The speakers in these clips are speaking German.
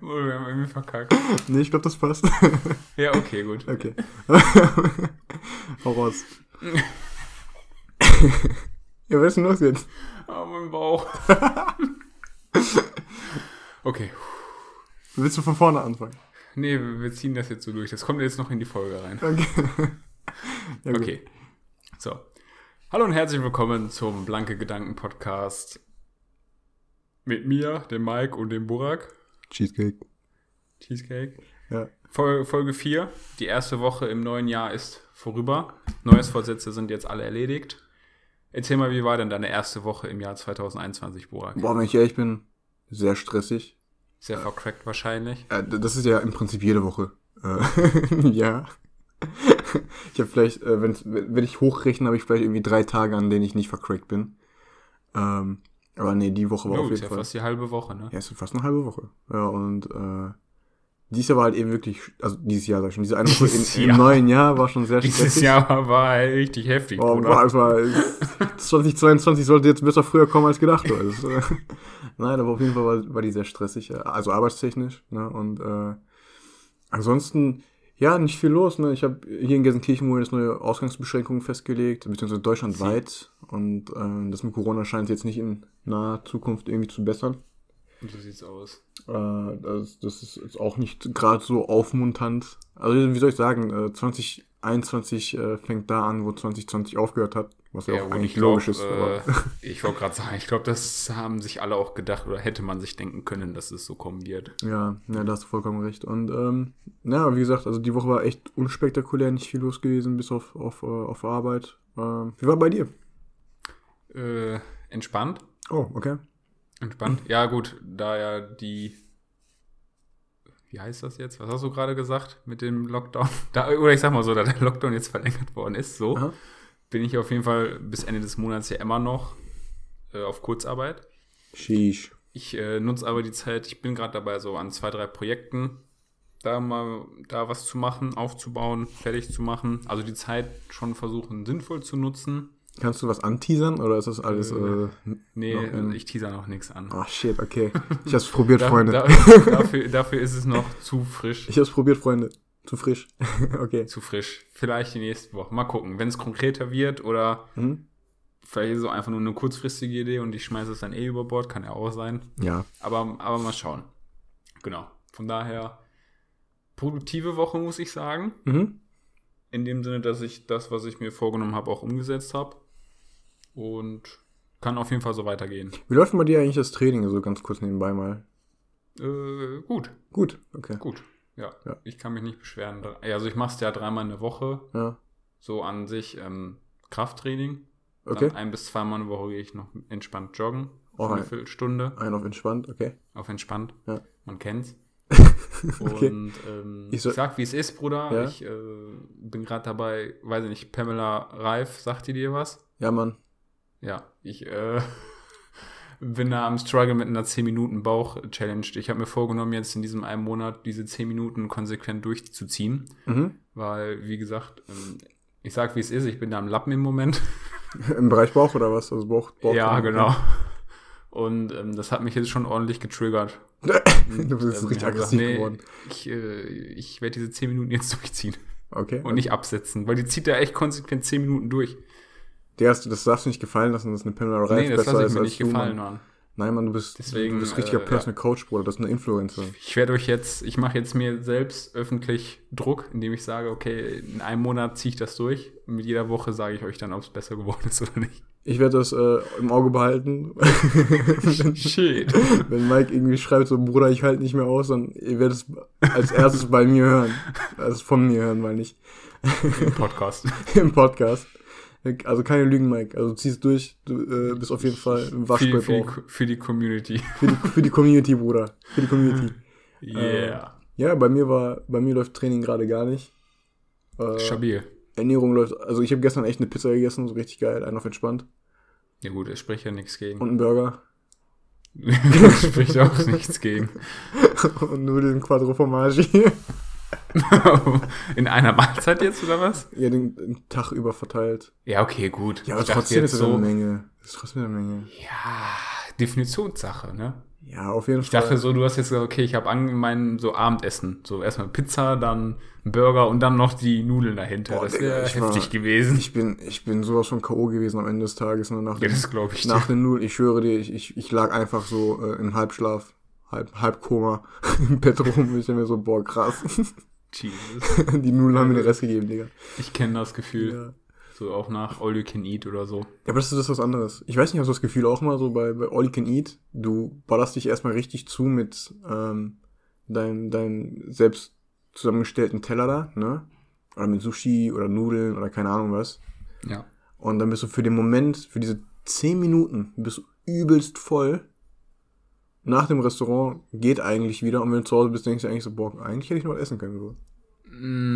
Oh, wir haben irgendwie verkackt. Nee, ich glaube, das passt. Ja, okay, gut. Okay. Hau raus. ja, was ist denn los jetzt? Oh, mein Bauch. okay. Willst du von vorne anfangen? Nee, wir ziehen das jetzt so durch. Das kommt jetzt noch in die Folge rein. Okay. Ja. Okay. So. Hallo und herzlich willkommen zum Blanke Gedanken Podcast. Mit mir, dem Mike und dem Burak. Cheesecake. Cheesecake. Ja. Fol- Folge 4. Die erste Woche im neuen Jahr ist vorüber. Neujahrsvorsätze sind jetzt alle erledigt. Erzähl mal, wie war denn deine erste Woche im Jahr 2021, Burak? Boah, wenn ich ehrlich bin, sehr stressig. Sehr vercrackt wahrscheinlich. Äh, das ist ja im Prinzip jede Woche. Äh, ja. Ich habe vielleicht, äh, wenn's, wenn ich hochrechne, habe ich vielleicht irgendwie drei Tage, an denen ich nicht vercrackt bin. Ähm, aber nee, die Woche war Oh, auf ist jeden ja Fall. fast die halbe Woche, ne? Ja, ist fast eine halbe Woche. Ja, und äh, dieses Jahr war halt eben wirklich, also dieses Jahr sag ich schon, diese eine Woche Dieses in, im Jahr. neuen Jahr war schon sehr Dieses stressig. Jahr war halt richtig heftig, Oh, Bruder. es war, 2022 sollte jetzt besser früher kommen als gedacht. Das, äh, nein, aber auf jeden Fall war, war die sehr stressig, also arbeitstechnisch. Ne? Und äh, ansonsten, ja, nicht viel los. Ne? Ich habe hier in Gelsenkirchen wurde jetzt neue Ausgangsbeschränkungen festgelegt, beziehungsweise deutschlandweit. Und äh, das mit Corona scheint jetzt nicht in naher Zukunft irgendwie zu bessern. So sieht's aus. Äh, das, das ist jetzt auch nicht gerade so aufmunternd. Also wie soll ich sagen, äh, 2021 äh, fängt da an, wo 2020 aufgehört hat, was ja, Ja, auch und eigentlich ich glaub, logisch ist. Äh, ich wollte gerade sagen, ich glaube, das haben sich alle auch gedacht oder hätte man sich denken können, dass es so kommen wird. ja, ja, da hast du vollkommen recht. Und ähm, ja, wie gesagt, also die Woche war echt unspektakulär, nicht viel los gewesen, bis auf, auf, äh, auf Arbeit. Ähm, wie war bei dir? Äh, entspannt. Oh, okay. Entspannt. Ja, gut, da ja die. Wie heißt das jetzt? Was hast du gerade gesagt mit dem Lockdown? Da, oder ich sag mal so, da der Lockdown jetzt verlängert worden ist, so Aha. bin ich auf jeden Fall bis Ende des Monats ja immer noch äh, auf Kurzarbeit. Sheesh. Ich äh, nutze aber die Zeit, ich bin gerade dabei, so an zwei, drei Projekten da mal da was zu machen, aufzubauen, fertig zu machen. Also die Zeit schon versuchen, sinnvoll zu nutzen. Kannst du was anteasern oder ist das alles. Äh, Nee, ich teaser noch nichts an. oh shit, okay. Ich hab's probiert, Da, Freunde. da, dafür, dafür ist es noch zu frisch. Ich hab's probiert, Freunde. Zu frisch. okay. Zu frisch. Vielleicht die nächste Woche. Mal gucken. Wenn es konkreter wird oder Mhm. vielleicht ist es auch einfach nur eine kurzfristige Idee und ich schmeiße es dann eh über Bord, kann ja auch sein. Ja. Aber, aber mal schauen. Genau. Von daher, produktive Woche, muss ich sagen. Mhm. In dem Sinne, dass ich das, was ich mir vorgenommen habe, auch umgesetzt habe. Und kann auf jeden Fall so weitergehen. Wie läuft bei dir eigentlich das Training so ganz kurz nebenbei mal? Äh, gut, Gut, okay. gut. Ja, Ja. ich kann mich nicht beschweren. Also ich mache es ja dreimal in der Woche. Ja. So an sich ähm, Krafttraining. Okay. Dann ein bis zweimal eine Woche gehe ich noch entspannt joggen. Oh, eine ein- Viertelstunde. Ein auf entspannt, okay. Auf entspannt. Ja. Man kennt's. Okay. Und ähm, Ich ich, soll- sag, wie es ist, Bruder. Ja. Ich äh, bin gerade dabei, weiß ich nicht, Pamela Reif, sagt die dir was? Ja, Mann. Ja, ich äh, bin da am Struggle mit einer 10-Minuten-Bauch-Challenge. Ich habe mir vorgenommen, jetzt in diesem einen Monat diese 10 Minuten konsequent durchzuziehen. Mhm. Weil, wie gesagt, ähm, ich sag, wie es ist, ich bin da am Lappen im Moment. Im Bereich Bauch oder was? Also Bauch, Bauch ja, genau. Und ähm, das hat mich jetzt schon ordentlich getriggert. Du bist Ähm, richtig hab aggressiv gesagt, nee, geworden. Ich, äh, ich werde diese 10 Minuten jetzt durchziehen Okay. und nicht absetzen, weil die zieht da echt konsequent 10 Minuten durch. Der erste, das darfst du nicht gefallen lassen, dass eine Pamela Reif nee, das besser ist mir als nicht du, gefallen, Mann. Mann. Nein, Mann, du bist, Deswegen, du bist richtiger äh, Personal Coach, Bruder. Das ist eine Influencerin. Ich werde euch jetzt, ich mache jetzt mir selbst öffentlich Druck, indem ich sage, okay, in einem Monat ziehe ich das durch. Und mit jeder Woche sage ich euch dann, ob es besser geworden ist oder nicht. Ich werde das äh, im Auge behalten. wenn, Shit. wenn Mike irgendwie schreibt, so, Bruder, ich halte nicht mehr aus, dann ihr werdet es als erstes bei mir hören. Also von mir hören, meine ich. Im Podcast. Im Podcast. Also keine Lügen, Mike. Also zieh's durch. Du äh, bist auf jeden Fall ein Für, Waschbrett für, die, auch. für die Community. Für die, für die Community, Bruder. Für die Community. Yeah. Ja, bei mir war, bei mir läuft Training gerade gar nicht. Äh, Stabil. Ernährung läuft, also ich habe gestern echt eine Pizza gegessen, so richtig geil, einen auf entspannt. Ja gut, es spricht ja nichts gegen. Und einen Burger. spricht auch nichts gegen. und Nudeln Quattro Formaggi. In einer Mahlzeit jetzt oder was? Ja, den, den Tag über verteilt. Ja, okay, gut. Ja, aber Ich trotzdem ist es eine Menge. Das ist trotzdem eine Menge. Ja, Definitionssache, ne? Ja, auf jeden Ich Fall. dachte so, du hast jetzt gesagt, okay, ich habe an mein so Abendessen. So erstmal Pizza, dann Burger und dann noch die Nudeln dahinter. Boah, das wäre ich war- heftig gewesen. Ich bin, ich bin sowas von K.O. gewesen am Ende des Tages. Ne, nach Ja, dem, das glaube ich nach dir. dem Null. Ich schwöre dir, ich, ich, ich lag einfach so äh, in Halbschlaf, halb, Halbkoma im Bett rum. Ich dachte mir so, boah, krass. Jesus. Die Nudeln haben mir den Rest gegeben, Digga. Ich kenne das Gefühl. Ja. So auch nach All You Can Eat oder so. Ja, aber das ist, das was anderes. Ich weiß nicht, hast du das Gefühl auch mal so bei, bei All You Can Eat? Du ballerst dich erstmal richtig zu mit ähm, deinem dein selbst zusammengestellten Teller da, ne? Oder mit Sushi oder Nudeln oder keine Ahnung was. Ja. Und dann bist du für den Moment, für diese 10 Minuten, bist du übelst voll. Nach dem Restaurant geht eigentlich wieder und wenn du zu Hause bist, denkst du eigentlich so, boah, eigentlich hätte ich noch was essen können. So.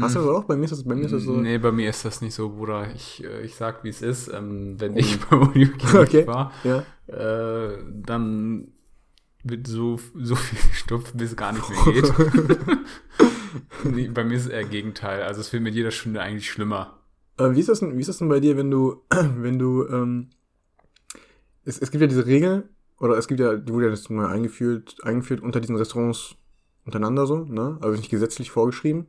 Hast du das auch? Bei mir ist das, bei mir ist das so. Nee, bei mir ist das nicht so, Bruder. Ich, äh, ich sag, wie es ist. Ähm, wenn ich bei All You Can Eat Okay. war, Ja. äh, dann wird so, so viel gestopft, bis es gar nicht mehr geht. nee, bei mir ist es eher Gegenteil. Also es wird mit jeder Stunde eigentlich schlimmer. Äh, wie, ist das denn, wie ist das denn bei dir, wenn du, wenn du, ähm, es, es gibt ja diese Regel, oder es gibt ja, die wurde ja das mal eingeführt, eingeführt unter diesen Restaurants untereinander so, ne? Also nicht gesetzlich vorgeschrieben,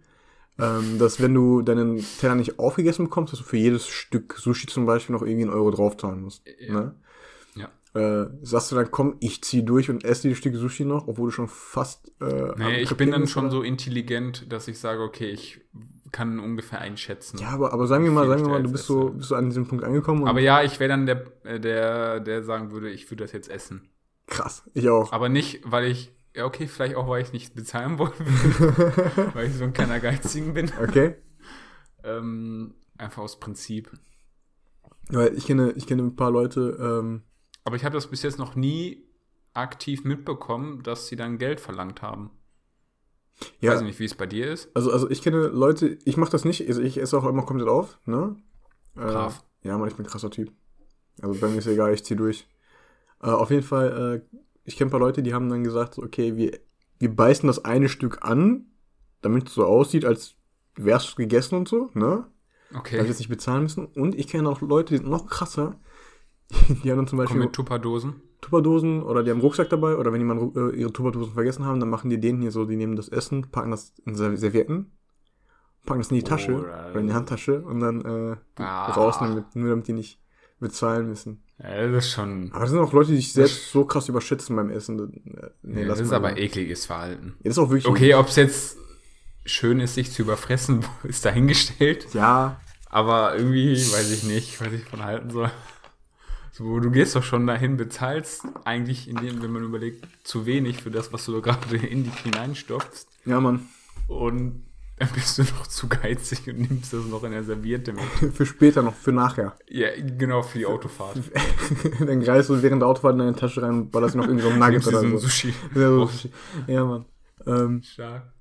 ähm, dass wenn du deinen Teller nicht aufgegessen bekommst, dass du für jedes Stück Sushi zum Beispiel noch irgendwie einen Euro draufzahlen musst. Ja. Ne? Ja. Äh, sagst du dann, komm, ich zieh durch und esse die Stücke Sushi noch, obwohl du schon fast. Äh, Nee, ich bin dann schon oder? so intelligent, dass ich sage, okay, ich kann ungefähr einschätzen. Ja, aber, aber sagen wir mal, sagen wir mal, du bist so, bist so an diesem Punkt angekommen und Aber ja, ich wäre dann der, äh, der, der sagen würde, ich würde das jetzt essen. krass, ich auch. Aber nicht, weil ich, ja okay, vielleicht auch, weil ich nicht bezahlen wollen will, weil ich so ein kleiner Geizigen bin. Okay. Ähm, einfach aus Prinzip. Weil ich kenne, ich kenne ein paar Leute, ähm, Aber ich habe das bis jetzt noch nie aktiv mitbekommen, dass sie dann Geld verlangt haben. Ich ja, weiß nicht, wie es bei dir ist. also, also ich kenne Leute, ich mache das nicht, also ich esse auch immer komplett auf, ne? Äh, Brav. ja, Mann, ich bin ein krasser Typ. Also bei mir ist egal, ich zieh durch. Äh, auf jeden Fall, äh, ich kenne ein paar Leute, die haben dann gesagt, okay, wir, wir beißen das eine Stück an, damit es so aussieht, als wär's es gegessen und so, ne? Weil wir Okay. jetzt nicht bezahlen müssen. Und ich kenne auch Leute, die sind noch krasser. Die haben dann zum Beispiel mit Tupperdosen. Tupperdosen oder die haben einen Rucksack dabei oder wenn die mal äh, ihre Tupperdosen vergessen haben, dann machen die den hier so, die nehmen das Essen, packen das in Ser- Servietten, packen das in die Tasche Oder- oder in die Handtasche und dann äh, Ah. raus, damit, nur damit die nicht bezahlen müssen. Ja, das ist schon. Aber das sind auch Leute, die sich selbst so krass überschätzen beim Essen. Äh, Nee, Ja, das ist aber ekliges Verhalten. Ja, das ist auch wirklich. Okay, ob es jetzt schön ist, sich zu überfressen, ist dahingestellt. Ja, Aber irgendwie weiß ich nicht, was ich von halten soll. So, du gehst doch schon dahin, bezahlst eigentlich, in dem, wenn man überlegt, zu wenig für das, was du da gerade in dich hineinstopfst. ja, Mann. Und dann bist du noch zu geizig und nimmst das noch in der Serviette mit. Für später noch, für nachher. Ja, genau, für die Autofahrt. dann greifst du während der Autofahrt in deine Tasche rein und ballerst noch irgendwie so ein Nugget du so oder ein so. Sushi. Ja, so. ja, Mann. Ähm, Stark.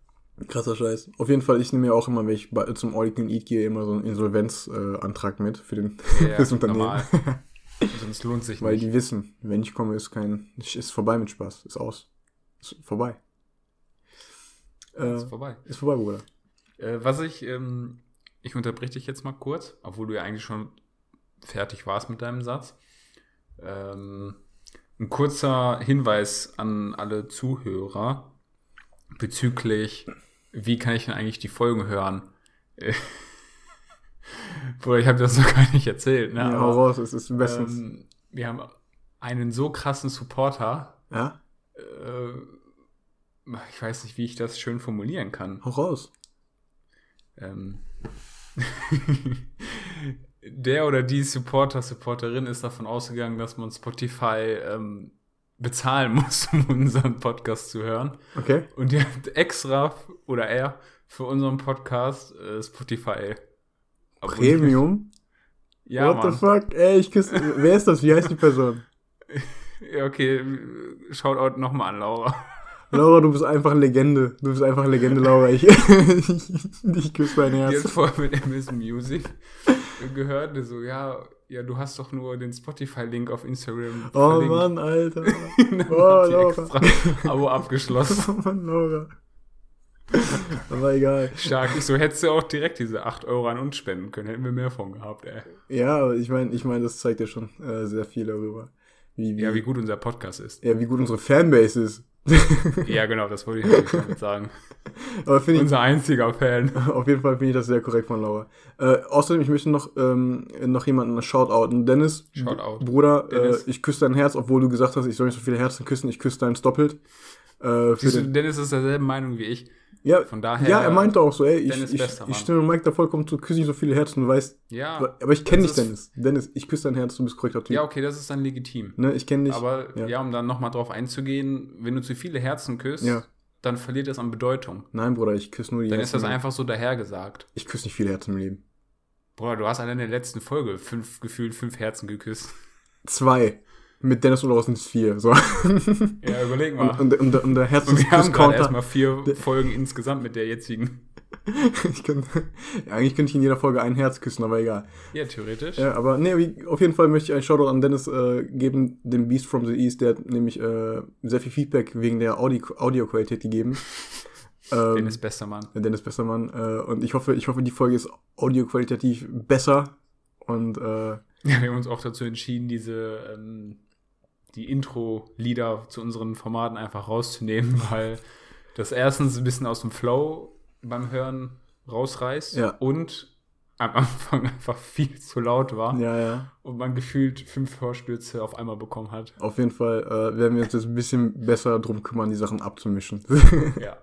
Krasser Scheiß. Auf jeden Fall, ich nehme ja auch immer, wenn ich zum All You Can Eat gehe, immer so einen Insolvenzantrag äh, mit für den Ja, fürs Unternehmen. normal. Sonst lohnt sich Weil nicht. die wissen, wenn ich komme, ist kein, ist vorbei mit Spaß. Ist aus. Ist vorbei. Äh, ist vorbei. ist vorbei, Bruder. Äh, was ich, ähm, ich unterbreche dich jetzt mal kurz, obwohl du ja eigentlich schon fertig warst mit deinem Satz. Ähm, ein kurzer Hinweis an alle Zuhörer bezüglich, wie kann ich denn eigentlich die Folgen hören? Bruder, ich habe das noch gar nicht erzählt. Ne? Ja, Aber, raus, es ist bestens. ähm, wir haben einen so krassen Supporter. ja, Äh, ich weiß nicht, wie ich das schön formulieren kann. hau raus. Ähm, der oder die Supporter, Supporterin ist davon ausgegangen, dass man Spotify ähm, bezahlen muss, um unseren Podcast zu hören. Okay. Und die hat extra, oder er, für unseren Podcast äh, Spotify. Premium? Ja, What the Mann. fuck? Ey, ich küsse. Wer ist das? Wie heißt die Person? Ja, okay, schaut out nochmal an, Laura. Laura, du bist einfach Legende. Du bist einfach Legende, Laura. Ich, ich küsse hat Herz. vorher mit MS Music gehört, so, ja, ja, du hast doch nur den Spotify-Link auf Instagram Oh verlinkt. Mann, Alter. Oh, Laura. Abo abgeschlossen. Oh Mann, Laura. Aber egal. Stark. Ich so, hättest du auch direkt diese 8 Euro an uns spenden können. Hätten wir mehr von gehabt, ey. Ja, aber ich meine, ich meine, das zeigt ja schon äh, sehr viel darüber. Wie, wie, Ja, wie gut unser Podcast ist. ja, wie gut unsere Fanbase ist. Ja, genau, das wollte ich damit sagen. Aber ich, Unser einziger Fan. auf jeden Fall finde ich das sehr korrekt von Laura. Äh, außerdem, ich möchte noch, ähm, noch jemanden shoutouten. Dennis, Shoutout. Bruder, Dennis. Äh, ich küsse dein Herz, obwohl du gesagt hast, ich soll nicht so viele Herzen küssen, ich küsse deins doppelt. Äh, Siehst du, den, Dennis ist derselben Meinung wie ich. Ja, Von daher. ja, er meinte auch so, ey, ich, ich, ich stimme Mike da vollkommen zu, küsse nicht so viele Herzen, du weißt, Ja, aber ich kenne dich, Dennis. Dennis, ich küsse dein Herz, du bist korrekter Typ. ja, okay, das ist dann legitim. Ne, ich kenne dich. Aber ja. ja. um dann nochmal drauf einzugehen, wenn du zu viele Herzen küsst, Ja. dann verliert das an Bedeutung. Nein, Bruder, ich küsse nur die Dann Herzen. ist das einfach so dahergesagt. Ich küsse nicht viele Herzen im Leben. Bruder, du hast allein in der letzten Folge fünf, gefühlt fünf Herzen geküsst. Zwei. Mit Dennis es vier. So. Ja, überleg mal. Und, und, und, und der Und wir haben gerade erstmal vier Folgen insgesamt mit der jetzigen. Ich kann, ja, eigentlich könnte ich in jeder Folge ein Herz küssen, aber egal. Ja, theoretisch. Ja, aber nee, wie, auf jeden Fall möchte ich einen Shoutout an Dennis äh, geben, dem Beast from the East, der hat nämlich äh, sehr viel Feedback wegen der Audi Audioqualität gegeben. ähm, Dennis bester Mann. Dennis Bessermann. Äh, und ich hoffe, ich hoffe, die Folge ist audioqualitativ besser. Und äh, Ja, wir haben uns auch dazu entschieden, diese ähm, die Intro-Lieder zu unseren Formaten einfach rauszunehmen, weil das erstens ein bisschen aus dem Flow beim Hören rausreißt Ja. und am Anfang einfach viel zu laut war ja, ja. und man gefühlt fünf Hörstürze auf einmal bekommen hat. Auf jeden Fall äh, werden wir uns jetzt ein bisschen besser drum kümmern, die Sachen abzumischen. Ja.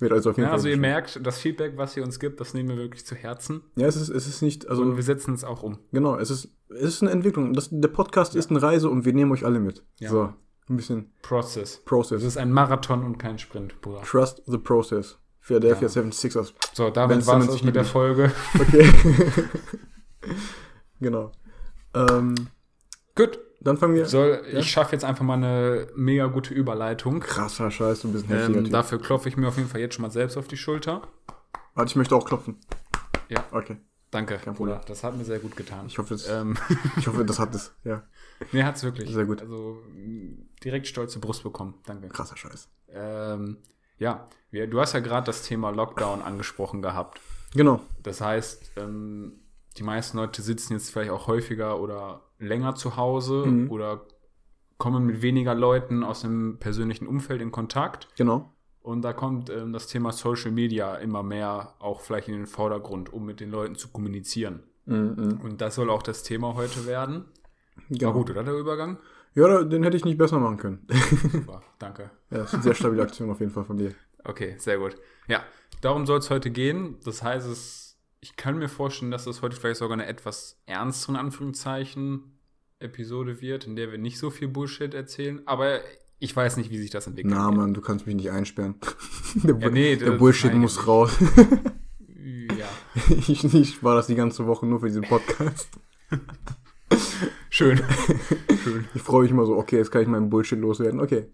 Wird also auf jeden ja Fall. also ihr merkt, das Feedback, was ihr uns gibt, das nehmen wir wirklich zu Herzen ja, es ist, es ist nicht, also und wir setzen es auch um. Genau, es ist, es ist eine Entwicklung. Das, der Podcast ist eine Reise und wir nehmen euch alle mit. Ja. So, ein bisschen Process. Es Process. ist ein Marathon und kein Sprint, Bruder. Trust the process. Philadelphia Ja. 76ers. So, damit war es mit der Folge. Okay. genau. Ähm, Gut, dann fangen wir. Soll, Ja? Ich schaffe jetzt einfach mal eine mega gute Überleitung. Krasser Scheiß, du bist ein heftiger Ähm, dafür klopfe ich mir auf jeden Fall jetzt schon mal selbst auf die Schulter. Warte, ich möchte auch klopfen. Ja. Okay. Danke, Kein Bruder. Problem. Das hat mir sehr gut getan. Ich hoffe, das, ähm, ich hoffe, das hat es. Ja. nee, hat's wirklich. Sehr gut. Also direkt stolze Brust bekommen. Danke. Krasser Scheiß. Ähm, ja, du hast ja gerade das Thema Lockdown angesprochen gehabt. Genau. Das heißt, ähm, die meisten Leute sitzen jetzt vielleicht auch häufiger oder länger zu Hause Mhm. oder kommen mit weniger Leuten aus dem persönlichen Umfeld in Kontakt. Genau. Und da kommt ähm, das Thema Social Media immer mehr auch vielleicht in den Vordergrund, um mit den Leuten zu kommunizieren. Mhm, Und das soll auch das Thema heute werden. genau. War gut, oder der Übergang? Ja, den hätte ich nicht besser machen können. Super, danke. ja, das ist eine sehr stabile Aktion auf jeden Fall von dir. Okay, sehr gut. Ja, darum soll es heute gehen. Das heißt, es, ich kann mir vorstellen, dass das heute vielleicht sogar eine etwas ernstere, in Anführungszeichen, Episode wird, in der wir nicht so viel Bullshit erzählen. Aber ich weiß nicht, wie sich das entwickelt. Na, Mann, du kannst mich nicht einsperren. der, Ja, nee, der Bullshit muss raus. Ja, ich, ich war das die ganze Woche nur für diesen Podcast. Schön. schön. Ich freue mich immer so, okay, jetzt kann ich meinen Bullshit loswerden. Okay.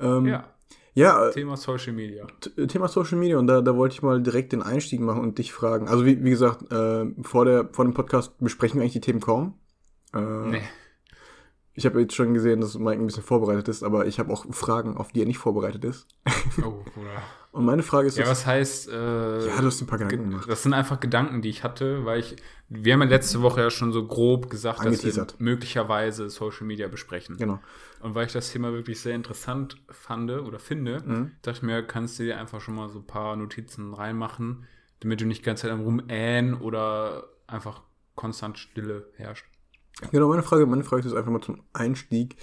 Ähm, Ja, ja, äh, Thema Social Media. T- Thema Social Media und da, da wollte ich mal direkt den Einstieg machen und dich fragen. Also wie, wie gesagt, äh, vor, der, vor dem Podcast besprechen wir eigentlich die Themen kaum. Äh, Nee. Ich habe jetzt schon gesehen, dass Mike ein bisschen vorbereitet ist, aber ich habe auch Fragen, auf die er nicht vorbereitet ist. Oh, Bruder. Und meine Frage ist, Ja, was heißt. Äh, ja, du hast ein paar Gedanken Ge- gemacht. Das sind einfach Gedanken, die ich hatte, weil ich, wir haben ja letzte Woche ja schon so grob gesagt, dass wir möglicherweise Social Media besprechen. Genau. Und weil ich das Thema wirklich sehr interessant fand oder finde, Mhm. dachte ich mir, kannst du dir einfach schon mal so ein paar Notizen reinmachen, damit du nicht die ganze Zeit am Rumähen oder einfach konstant Stille herrscht. Genau, meine Frage, meine Frage ist einfach mal zum Einstieg.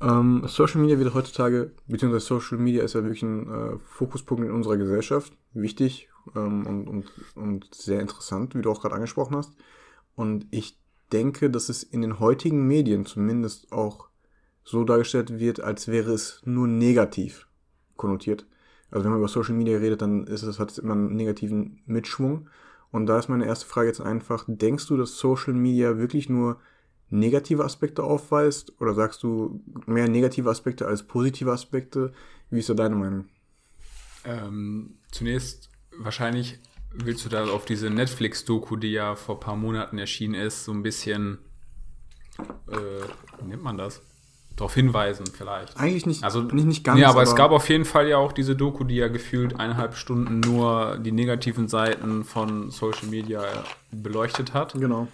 Ähm, Social Media wird heutzutage, beziehungsweise Social Media ist ja wirklich ein äh, Fokuspunkt in unserer Gesellschaft. Wichtig ähm, und, und, und sehr interessant, wie du auch gerade angesprochen hast. Und ich denke, dass es in den heutigen Medien zumindest auch so dargestellt wird, als wäre es nur negativ konnotiert. Also wenn man über Social Media redet, dann ist es, hat es immer einen negativen Mitschwung. Und da ist meine erste Frage jetzt einfach, denkst du, dass Social Media wirklich nur negative Aspekte aufweist? Oder sagst du mehr negative Aspekte als positive Aspekte? Wie ist da deine Meinung? Ähm, zunächst, wahrscheinlich willst du da auf diese Netflix-Doku, die ja vor ein paar Monaten erschienen ist, so ein bisschen, äh, wie nennt man das? darauf hinweisen vielleicht. Eigentlich nicht, Also nicht, nicht ganz. ja, aber, es gab auf jeden Fall ja auch diese Doku, die ja gefühlt eineinhalb Stunden nur die negativen Seiten von Social Media beleuchtet hat. Genau.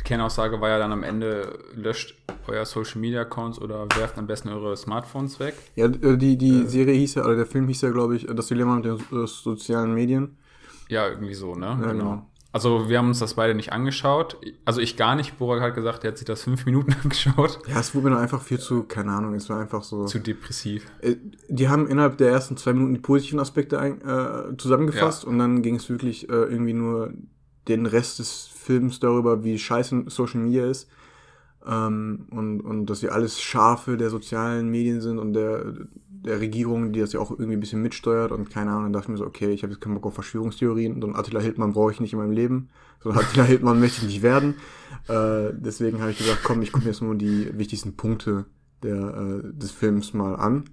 Die Kernaussage war ja dann am Ende, löscht euer Social Media Accounts oder werft am besten eure Smartphones weg. Ja, äh, die, die Serie hieß ja, oder der Film hieß ja, glaube ich, das Dilemma mit den äh, sozialen Medien. Ja, irgendwie so, ne? Ja, genau. Also wir haben uns das beide nicht angeschaut. Also ich gar nicht. Borak hat gesagt, er hat sich das fünf Minuten angeschaut. Ja, es wurde mir einfach viel zu, keine Ahnung, es war einfach so. Zu depressiv. Äh, Die haben innerhalb der ersten zwei Minuten die positiven Aspekte ein, äh, zusammengefasst und dann ging es wirklich äh, irgendwie nur den Rest des Films darüber, wie scheiße Social Media ist. Ähm, und, und dass sie alles Schafe der sozialen Medien sind und der, der Regierung, die das ja auch irgendwie ein bisschen mitsteuert und keine Ahnung, dann dachte ich mir so, okay, ich habe jetzt keinen Bock auf Verschwörungstheorien und Attila Hildmann brauche ich nicht in meinem Leben. So Attila Hildmann möchte ich nicht werden. Äh, deswegen habe ich gesagt, komm, ich gucke mir jetzt nur die wichtigsten Punkte der, äh, des Films mal an.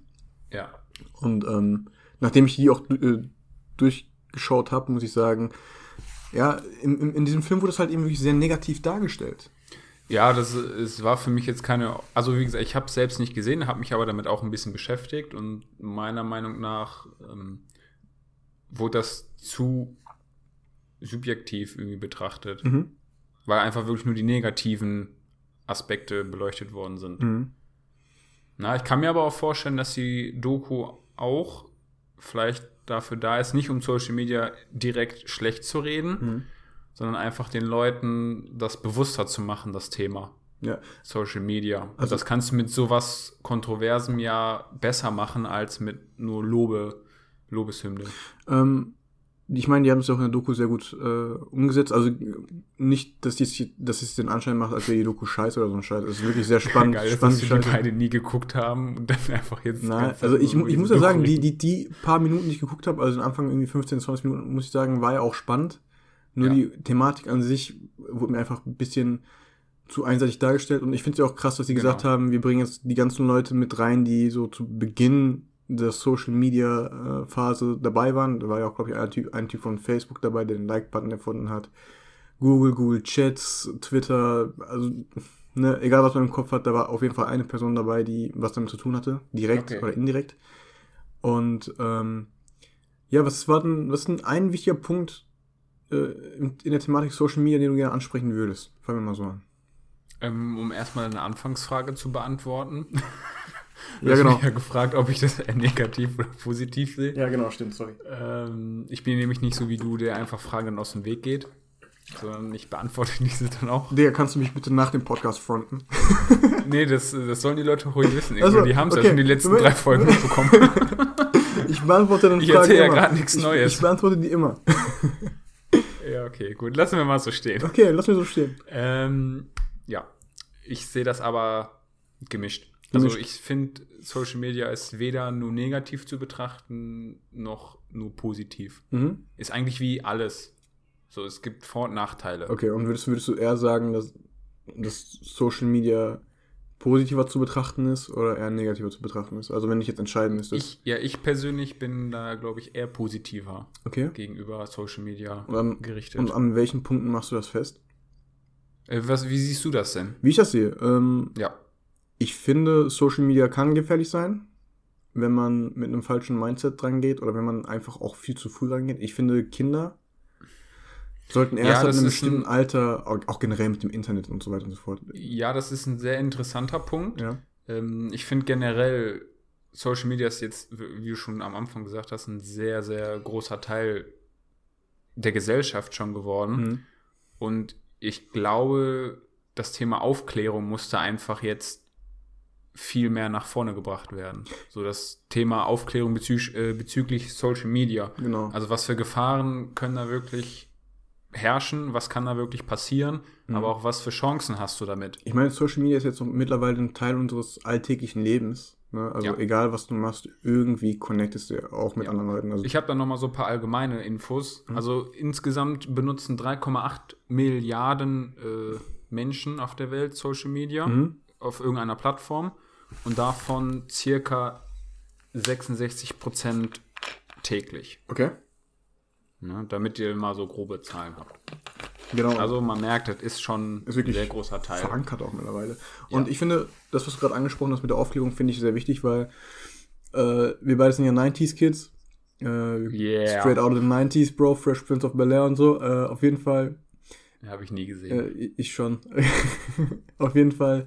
Ja. Und ähm, nachdem ich die auch äh, durchgeschaut habe, muss ich sagen, ja, in, in, in diesem Film wurde es halt eben wirklich sehr negativ dargestellt. Ja, das es war für mich jetzt keine. Also wie gesagt, ich habe es selbst nicht gesehen, habe mich aber damit auch ein bisschen beschäftigt und meiner Meinung nach ähm, wurde das zu subjektiv irgendwie betrachtet, Mhm. weil einfach wirklich nur die negativen Aspekte beleuchtet worden sind. Mhm. Na, ich kann mir aber auch vorstellen, dass die Doku auch vielleicht dafür da ist, nicht um Social Media direkt schlecht zu reden, Mhm. sondern einfach den Leuten das bewusster zu machen, das Thema. Ja, Social Media. Also- das kannst du mit sowas Kontroversem ja besser machen als mit nur Lobe, Lobeshymne. ähm, ich meine, die haben es auch in der Doku sehr gut äh, umgesetzt. Also nicht, dass die dass es den Anschein macht, als wäre die Doku scheiße oder so ein Scheiß. Es ist wirklich sehr spannend. Geil, dass spannend wir die beide nie geguckt haben und dann einfach jetzt. Nein, also ich, ich muss ja sagen, die, die, die paar Minuten, die ich geguckt habe, also am Anfang irgendwie 15, 20 Minuten, muss ich sagen, war ja auch spannend. Nur Ja. die Thematik an sich wurde mir einfach ein bisschen zu einseitig dargestellt. Und ich finde es ja auch krass, dass sie Genau. gesagt haben, wir bringen jetzt die ganzen Leute mit rein, die so zu Beginn der Social Media äh, Phase dabei waren. Da war ja auch, glaube ich, ein typ, ein typ von Facebook dabei, der den Like-Button erfunden hat. Google, Google Chats, Twitter, also ne, egal was man im Kopf hat, da war auf jeden Fall eine Person dabei, die was damit zu tun hatte, direkt Okay. oder indirekt. Und ähm, ja, was war denn, was ist denn ein wichtiger Punkt äh, in, in der Thematik Social Media, den du gerne ansprechen würdest? Fangen wir mal so an. Ähm, um erstmal eine Anfangsfrage zu beantworten. Du Ja, hast genau. mich ja gefragt, ob ich das negativ oder positiv sehe. Ja, genau, stimmt, sorry. Ähm, ich bin nämlich nicht so wie du, der einfach Fragen aus dem Weg geht, sondern ich beantworte diese dann auch. Digga, kannst du mich bitte nach dem Podcast fronten? Nee, das, das sollen die Leute ruhig wissen. Also, die haben es okay. ja schon die letzten drei Folgen mitbekommen. Ich beantworte dann Ich Fragen erzähl ja immer. grad nichts ich, Neues. Ich beantworte die immer. ja, okay, gut. Lassen wir mal so stehen. Okay, lass mir so stehen. Ähm, ja, ich sehe das aber gemischt. Also ich finde, Social Media ist weder nur negativ zu betrachten, noch nur positiv. Mhm. Ist eigentlich wie alles. So, es gibt Vor- und Nachteile. Okay, und würdest, würdest du eher sagen, dass, dass Social Media positiver zu betrachten ist oder eher negativer zu betrachten ist? Also wenn ich jetzt entscheiden müsste. Ich, ja, ich persönlich bin da, glaube ich, eher positiver okay. gegenüber Social Media Und an, gerichtet. und an welchen Punkten machst du das fest? äh, was, wie siehst du das denn? Wie ich das sehe, ähm, Ja. Ich finde, Social Media kann gefährlich sein, wenn man mit einem falschen Mindset dran geht oder wenn man einfach auch viel zu früh rangeht. Ich finde, Kinder sollten erst Ja, ab einem bestimmten ein- Alter, auch auch generell mit dem Internet und so weiter und so fort. Ja, das ist ein sehr interessanter Punkt. Ja. Ähm, ich finde generell, Social Media ist jetzt, wie du schon am Anfang gesagt hast, ein sehr, sehr großer Teil der Gesellschaft schon geworden. Mhm. Und ich glaube, das Thema Aufklärung musste einfach jetzt viel mehr nach vorne gebracht werden. So das Thema Aufklärung bezü äh, bezüglich Social Media. Genau. Also was für Gefahren können da wirklich herrschen, was kann da wirklich passieren, Mhm. aber auch was für Chancen hast du damit. Ich meine, Social Media ist jetzt so mittlerweile ein Teil unseres alltäglichen Lebens. Ne? Also Ja. egal, was du machst, irgendwie connectest du auch mit Ja. anderen Leuten. Also Ich habe da noch mal so ein paar allgemeine Infos. Mhm. Also insgesamt benutzen 3,8 Milliarden äh, Menschen auf der Welt Social Media Mhm. auf irgendeiner Plattform und davon circa 66 Prozent täglich. Okay. Ne, damit ihr mal so grobe Zahlen habt. Genau. Also man merkt, das ist schon Ist ein sehr großer Teil. verankert auch mittlerweile. Und ich finde, das, was du gerade angesprochen hast mit der Aufklärung, finde ich sehr wichtig, weil äh, wir beide sind ja 90s-Kids. Äh, Yeah. Straight out of the 90s, Bro, Fresh Prince of Bel-Air und so. Äh, auf jeden Fall Habe ich nie gesehen. Äh, ich schon. auf jeden Fall.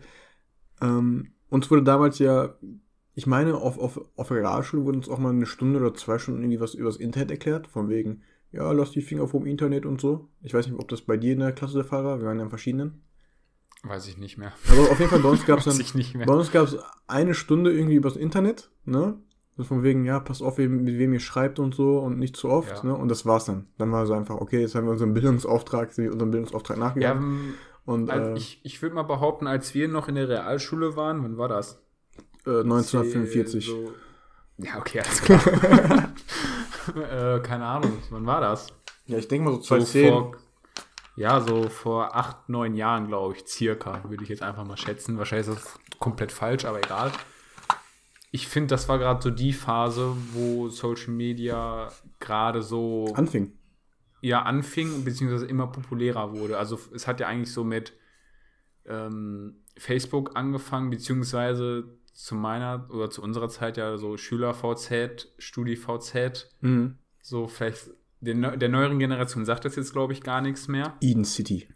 Ähm, uns wurde damals ja, ich meine, auf, auf, auf der Realschule wurde uns auch mal eine Stunde oder zwei Stunden irgendwie was übers Internet erklärt, von wegen, ja, lass die Finger vom Internet und so. Ich weiß nicht, ob das bei dir in der Klasse der Fall war, wir waren ja in verschiedenen. Weiß ich nicht mehr. Aber auf jeden Fall bei uns gab es dann, ich nicht mehr. bei uns gab es eine Stunde irgendwie übers Internet, ne? So von wegen, ja, passt auf, mit wem ihr schreibt und so und nicht zu oft, Ja. ne? Und das war's dann. Dann war so einfach, okay, jetzt haben wir unseren Bildungsauftrag, sind wir unserem Bildungsauftrag Ja, nachgegangen. ähm, und also äh, ich, ich würde mal behaupten, als wir noch in der Realschule waren, wann war das? äh, 1945. So, ja, okay, alles klar. äh, keine Ahnung, wann war das? Ja, ich denke mal so So 2010. vor, ja, so vor acht, neun Jahren, glaube ich, circa, würde ich jetzt einfach mal schätzen. Wahrscheinlich ist das komplett falsch, aber egal. Ich finde, das war gerade so die Phase, wo Social Media gerade so anfing. Ja anfing, beziehungsweise immer populärer wurde. Also es hat ja eigentlich so mit ähm, Facebook angefangen, beziehungsweise zu meiner oder zu unserer Zeit ja so Schüler-VZ, Studi-VZ, Mhm. so vielleicht der, der neueren Generation sagt das jetzt, glaube ich, gar nichts mehr. Eden City.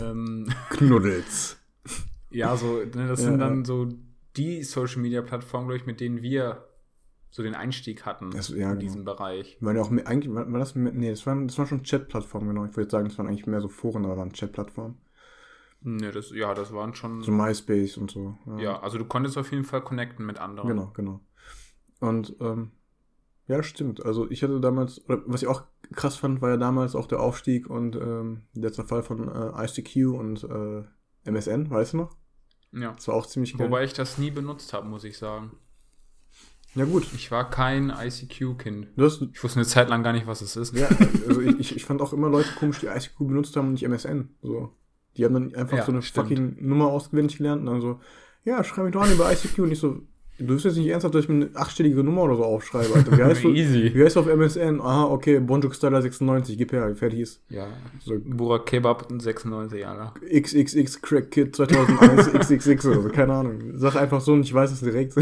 Ähm, Knuddels. ja, so, ne, das Ja, sind dann so die Social-Media-Plattformen, glaube ich, mit denen wir so den Einstieg hatten Das- ja, in genau. diesem Bereich. Waren ja auch mehr, eigentlich, war, war das, nee, das waren, das waren schon Chat-Plattformen, genau. Ich würde sagen, das waren eigentlich mehr so Foren, aber waren Chat-Plattformen. Ne, das, ja, das waren schon. So MySpace und so. ja, also du konntest auf jeden Fall connecten mit anderen. Genau, genau. Und, ähm, ja, stimmt. Also ich hatte damals, oder was ich auch krass fand, war ja damals auch der Aufstieg und ähm, der Zerfall von äh, ICQ und äh, MSN, weißt du noch? Ja. Das war auch ziemlich geil. Wobei ich das nie benutzt habe, muss ich sagen. Ja, gut. Ich war kein ICQ-Kind. Ich wusste eine Zeit lang gar nicht, was es ist. Ja, also ich, ich, ich fand auch immer Leute komisch, die ICQ benutzt haben und nicht MSN. So. Die haben dann einfach Ja, so eine stimmt. fucking Nummer auswendig gelernt und dann so, ja, schreib mich doch an über ICQ und ich so, du wirst jetzt nicht ernsthaft, dass ich mir eine achtstellige Nummer oder so aufschreibe, Alter. Wie heißt du? Easy. Wie heißt du auf MSN? Aha, okay, Bonjuk Styler 96, gib her, fertig ist. Ja. So, Burak Kebab 96 Jahre. XXX Crack Kid 2001 XXX oder so, keine Ahnung. Sag einfach so und ich weiß es direkt.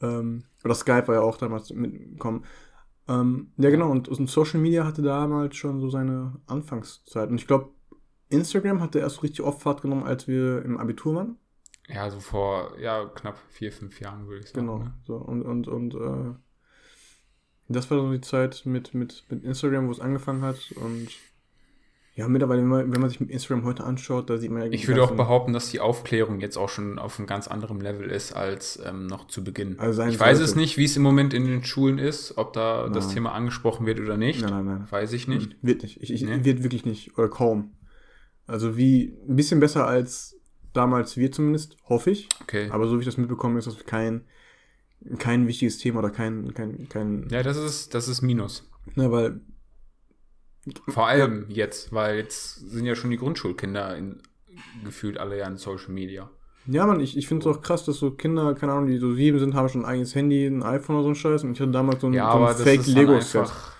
Ähm, oder Skype war ja auch damals mitgekommen. Ähm, ja, genau, und, und Social Media hatte damals schon so seine Anfangszeit. Und ich glaube, Instagram hatte erst so richtig oft Fahrt genommen, als wir im Abitur waren. Ja, so vor ja, knapp vier, fünf Jahren, würde ich sagen. Genau. Ne? So, und und, und äh, das war so die Zeit mit, mit, mit Instagram, wo es angefangen hat. Und ja, mittlerweile, wenn man, wenn man sich Instagram heute anschaut, da sieht man ja Ich würde auch behaupten, dass die Aufklärung jetzt auch schon auf einem ganz anderen Level ist als ähm, noch zu Beginn. Also ich weiß sollte. es nicht, wie es im Moment in den Schulen ist, ob da das Nein. Thema angesprochen wird oder nicht. Nein, nein, nein. Weiß ich nicht. Wird nicht. Ich, ich, Nee? Wird wirklich nicht. Oder kaum. Also wie, ein bisschen besser als damals wir zumindest, hoffe ich. Okay. Aber so wie ich das mitbekommen ist das kein, kein wichtiges Thema oder kein, kein, kein, ja, das ist, das ist Minus. ne, weil, Vor allem jetzt, weil jetzt sind ja schon die Grundschulkinder in, gefühlt alle ja in Social Media. ja man, ich, ich finde es auch krass, dass so Kinder, keine Ahnung, die so sieben sind, haben schon ein eigenes Handy, ein iPhone oder so ein Scheiß und ich hatte damals so ein, Ja, so aber ein das Fake ist dann Lego-Set, einfach.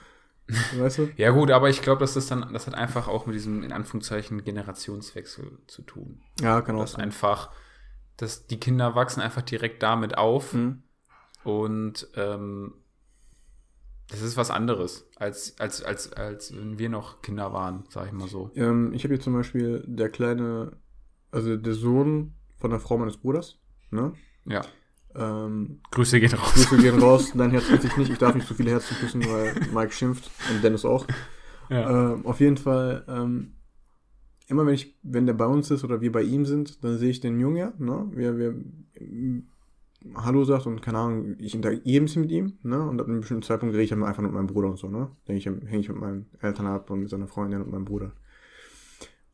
weißt du? Ja, gut, aber ich glaube, dass das dann, das hat einfach auch mit diesem, in Anführungszeichen, Generationswechsel zu tun. Ja, kann auch Dass sein. einfach, dass die Kinder wachsen einfach direkt damit auf Mhm. und ähm, das ist was anderes, als, als, als, als wenn wir noch Kinder waren, sag ich mal so. Ähm, ich habe hier zum Beispiel der kleine, also der Sohn von der Frau meines Bruders, ne? Ja. Ähm, Grüße gehen raus. Grüße gehen raus, dein Herz küsse ich nicht, ich darf nicht so viele Herzen küssen, weil Mike schimpft und Dennis auch. Ja. Ähm, auf jeden Fall, ähm, immer wenn ich, wenn der bei uns ist oder wir bei ihm sind, dann sehe ich den Jungen ja, ne? Wir, wir Hallo sagt und keine Ahnung, ich interagiere ein bisschen mit ihm, ne? Und ab einem bestimmten Zeitpunkt rede ich dann einfach mit meinem Bruder und so, ne? Denke ich, hänge ich mit meinen Eltern ab und mit seiner Freundin und meinem Bruder.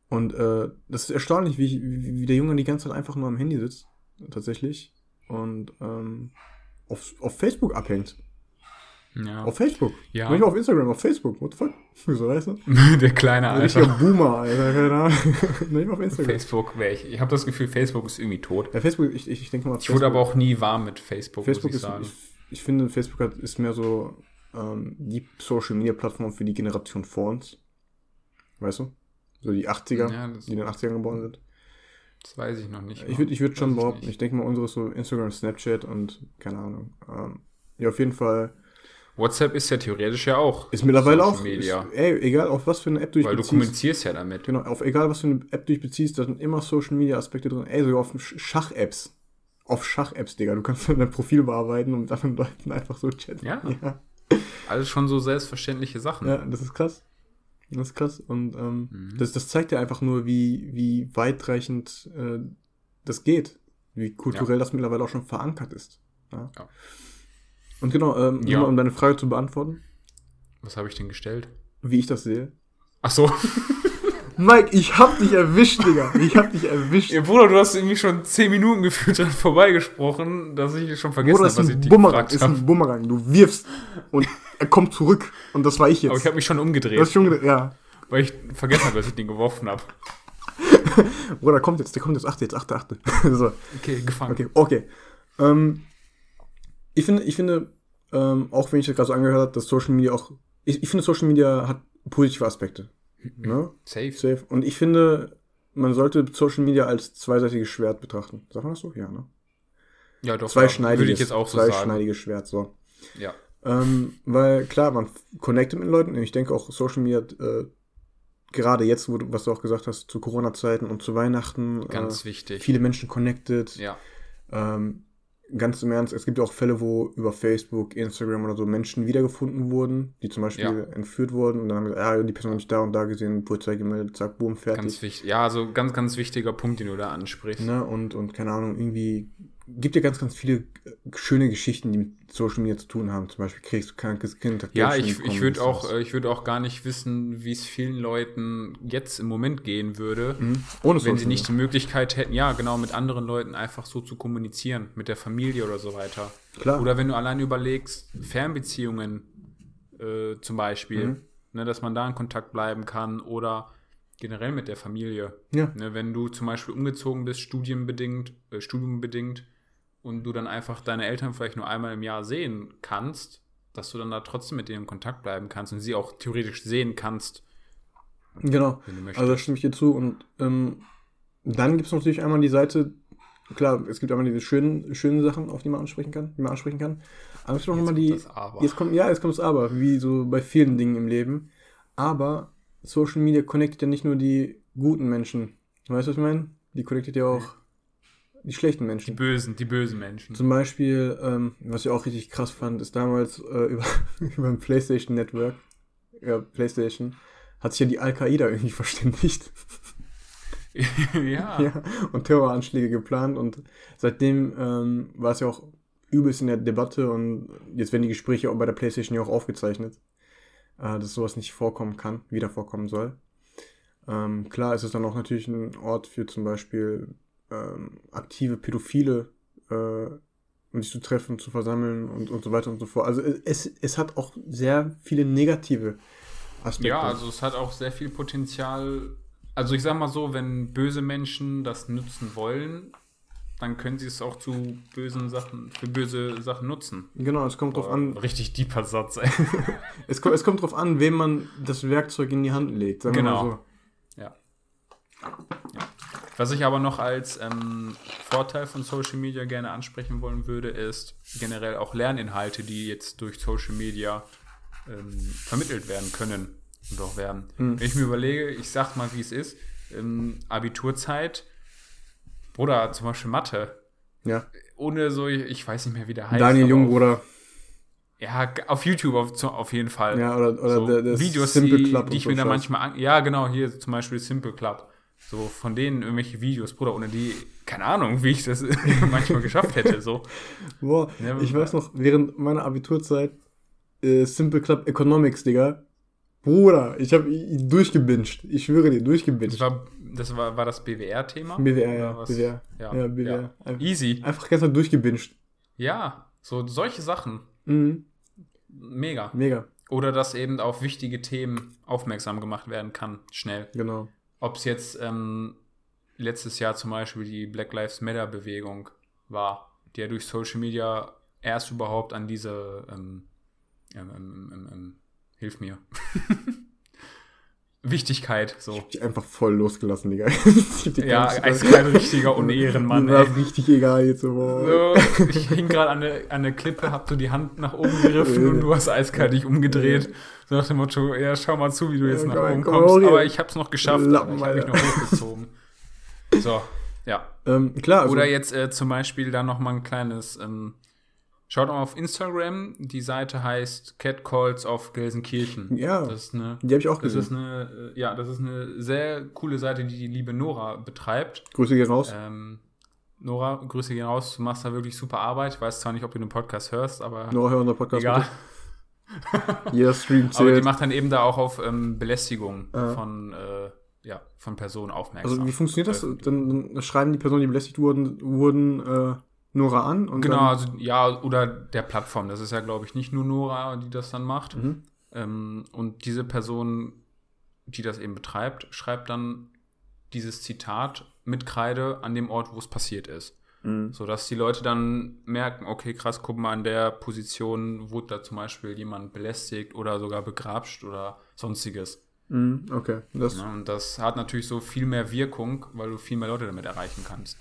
Und äh, das ist erstaunlich, wie, ich, wie, wie der Junge die ganze Zeit einfach nur am Handy sitzt, tatsächlich. Und ähm, auf, auf Facebook abhängt. Ja. Auf Facebook. Ja. Nicht auf Instagram, auf Facebook. What the fuck? Wieso weißt du? Der kleine Ein richtiger Alter. Boomer, Alter. Keine Ahnung. Nicht auf Instagram. Facebook wäre ich. Ich habe das Gefühl, Facebook ist irgendwie tot. Ja, Facebook, ich, ich, ich denke mal, Ich wurde aber auch nie warm mit Facebook, Facebook muss ich ist, sagen. ich, ich finde, Facebook hat, ist mehr so ähm, die Social Media Plattform für die Generation vor uns. weißt du? So die 80er, Ja, die in den 80ern geboren sind. Das weiß ich noch nicht. Ich würde ich würd schon ich behaupten, nicht. ich denke mal, unsere ist so Instagram, Snapchat und keine Ahnung. Ähm, ja, auf jeden Fall WhatsApp ist ja theoretisch ja auch. ist mittlerweile Social auch, Media. Ist, ey, egal auf was für eine App du dich weil du beziehst. kommunizierst ja damit. Genau, auf egal was für eine App du dich beziehst, da sind immer Social Media Aspekte drin. Ey, sogar auf Sch- Schach-Apps. Auf Schach-Apps, Digga. Du kannst dein Profil bearbeiten und mit anderen Leuten einfach so chatten. Ja. Ja, Alles schon so selbstverständliche Sachen. ja das ist krass. Das ist krass. Und ähm, Mhm. das, das zeigt ja einfach nur, wie, wie weitreichend äh, das geht. Wie kulturell das mittlerweile auch schon verankert ist. Ja. Ja. Und genau, ähm, Ja. mal, um deine Frage zu beantworten, Was habe ich denn gestellt? wie ich das sehe. Ach so. Mike, ich hab dich erwischt, Digga. Ich hab dich erwischt. Ja, Bruder, du hast irgendwie schon 10 Minuten gefühlt dran vorbeigesprochen, dass ich schon vergessen habe, das was ist ich dich Bumerang. gefragt Ist habe. ein Bumerang. Du wirfst und er kommt zurück. Und das war ich jetzt. Aber ich habe mich schon du hast umgedreht, schon gedacht, ja. weil ich vergessen habe, dass ich den geworfen habe. Bruder, der kommt jetzt, der kommt jetzt, achte jetzt, achte, achte. so, Okay, gefangen. okay, okay. Ähm, ich finde, ich finde, ähm, auch wenn ich das gerade so angehört habe, dass Social Media auch, ich, ich finde, Social Media hat positive Aspekte. Ne? Safe. Safe. Und ich finde, man sollte Social Media als zweiseitiges Schwert betrachten. Sagt man das so? Ja, ne? Ja, doch. Zweischneidiges, Würde ich jetzt auch so sagen. zweischneidiges Schwert, so. Ja. Ähm, weil klar, man connectet mit Leuten. Ich denke auch Social Media, äh, gerade jetzt, wo du, was du auch gesagt hast, zu Corona-Zeiten und zu Weihnachten, Ganz äh, wichtig. viele Menschen connected. Ja. Ähm, ganz im Ernst, es gibt auch Fälle, wo über Facebook, Instagram oder so Menschen wiedergefunden wurden, die zum Beispiel Ja. entführt wurden und dann haben wir gesagt, ah, die Person habe ich da und da gesehen, Polizei gemeldet, zack, boom, fertig. Ganz wichtig. Ja, also ganz, ganz wichtiger Punkt, den du da ansprichst. Ne? Und, und keine Ahnung, irgendwie gibt ja ganz, ganz viele äh, schöne Geschichten, die mit Social Media zu tun haben. Zum Beispiel kriegst du krankes Kind. Ja, ich, ich würde auch, äh, ich würde auch gar nicht wissen, wie es vielen Leuten jetzt im Moment gehen würde, Mhm. Ohne wenn sie nicht die. Möglichkeit hätten, ja, genau, mit anderen Leuten einfach so zu kommunizieren, mit der Familie oder so weiter. Klar. Oder wenn du allein überlegst, Fernbeziehungen äh, zum Beispiel, Mhm. ne, dass man da in Kontakt bleiben kann oder generell mit der Familie. Ja. Ne, wenn du zum Beispiel umgezogen bist, studienbedingt, äh, studiumbedingt, und du dann einfach deine Eltern vielleicht nur einmal im Jahr sehen kannst, dass du dann da trotzdem mit denen in Kontakt bleiben kannst und sie auch theoretisch sehen kannst, Genau. Also da stimme ich dir zu. Und ähm, dann gibt es natürlich einmal die Seite, klar, es gibt einmal diese schönen, schönen Sachen, auf die man ansprechen kann, die man ansprechen kann. Aber es gibt auch nochmal die. das Aber. Jetzt kommt, ja, jetzt kommt das Aber, wie so bei vielen Dingen im Leben. Aber Social Media connectet ja nicht nur die guten Menschen. Weißt du, was ich meine? Die connectet ja auch die schlechten die Menschen. bösen, die bösen Menschen. Zum Beispiel, ähm, was ich auch richtig krass fand, ist damals äh, über, über ein PlayStation Network, ja, PlayStation, hat sich ja die Al-Qaida irgendwie verständigt. ja. ja, und Terroranschläge geplant und seitdem ähm, war es ja auch übelst in der Debatte und jetzt werden die Gespräche auch bei der PlayStation ja auch aufgezeichnet, äh, dass sowas nicht vorkommen kann, wieder vorkommen soll. Ähm, klar ist es dann auch natürlich ein Ort für zum Beispiel ähm, aktive Pädophile, äh, um sich zu treffen, zu versammeln und, und so weiter und so fort. Also es, es hat auch sehr viele negative Aspekte. Ja, also es hat auch sehr viel Potenzial. Also ich sag mal so, wenn böse Menschen das nutzen wollen, dann können sie es auch zu bösen Sachen, für böse Sachen nutzen. genau, es kommt drauf an, Richtig deeper Satz, ey. Es kommt, es kommt drauf an, wem man das Werkzeug in die Hand legt. Sagen wir Genau. mal Ja. ja. Was ich aber noch als ähm, Vorteil von Social Media gerne ansprechen wollen würde, ist generell auch Lerninhalte, die jetzt durch Social Media ähm, vermittelt werden können und auch werden. Hm. Wenn ich mir überlege, ich sag mal, wie es ist, ähm, Abiturzeit, Bruder, zum Beispiel Mathe. Ja. ohne so, ich weiß nicht mehr, wie der heißt. Daniel aber Jungbruder. Auf, ja, auf YouTube auf, auf jeden Fall. Ja, oder, oder so der, der Videos, Simple die, Club die ich und mir da manchmal an, Ja, genau, hier zum Beispiel Simple Club. So von denen irgendwelche Videos, Bruder, ohne die, keine Ahnung, wie ich das manchmal geschafft hätte. So. Boah, Ja, ich weiß noch, während meiner Abiturzeit äh, Simple Club Economics, Digga. Bruder, ich habe durchgebinged. Ich schwöre dir, Das durchgebinged. war das, war, war das BWR-Thema? BWR, ja. Was? BWR. Ja, Ja, BWR. Einfach, Easy. einfach gestern durchgebinged. Ja, so solche Sachen. Mhm. Mega. Mega, Oder dass eben auf wichtige Themen aufmerksam gemacht werden kann, schnell. genau. Ob es jetzt ähm, letztes Jahr zum Beispiel die Black Lives Matter Bewegung war, die ja durch Social Media erst überhaupt an diese, ähm, ähm, ähm, ähm, ähm, hilf mir, Wichtigkeit. So. Ich hab die einfach voll losgelassen, Digga. ja, als kein richtiger Unehrenmann. Mir war richtig egal jetzt. So, ich hing gerade an der, an der Klippe, hab so die Hand nach oben gegriffen und du hast eiskalt dich umgedreht. So nach dem Motto, ja, schau mal zu, wie du jetzt ja, nach oben kommst. Komm, Aber ich hab's noch geschafft. Lappen, ich hab mich noch hochgezogen. So, ja. Ähm, klar. Also, Oder jetzt äh, zum Beispiel da noch mal ein kleines ähm, Schaut mal auf Instagram. Die Seite heißt Catcalls of Gelsenkirchen. Ja. Das ist eine, die habe ich auch gesehen. Das ist eine, äh, ja, das ist eine sehr coole Seite, die die liebe Nora betreibt. Grüße gehen raus. Ähm, Nora, Grüße gehen raus. Du machst da wirklich super Arbeit. Ich weiß zwar nicht, ob du den Podcast hörst, aber. Nora, hör unser Podcast. Egal. Jeder Stream zählt. Aber die macht dann eben da auch auf ähm, Belästigung ah. von, äh, ja, von Personen aufmerksam. Also wie funktioniert das? Dann, dann schreiben die Personen, die belästigt wurden, wurden äh, Nora an. Und genau, also ja, oder der Plattform. Das ist ja, glaube ich, nicht nur Nora, die das dann macht. Mhm. Ähm, und diese Person, die das eben betreibt, schreibt dann dieses Zitat mit Kreide an dem Ort, wo es passiert ist. Mhm. Sodass die Leute dann merken, okay, krass, guck mal, an der Position wurde da zum Beispiel jemand belästigt oder sogar begrapscht oder sonstiges. Mhm, okay. Das ja, und das hat natürlich so viel mehr Wirkung, weil du viel mehr Leute damit erreichen kannst.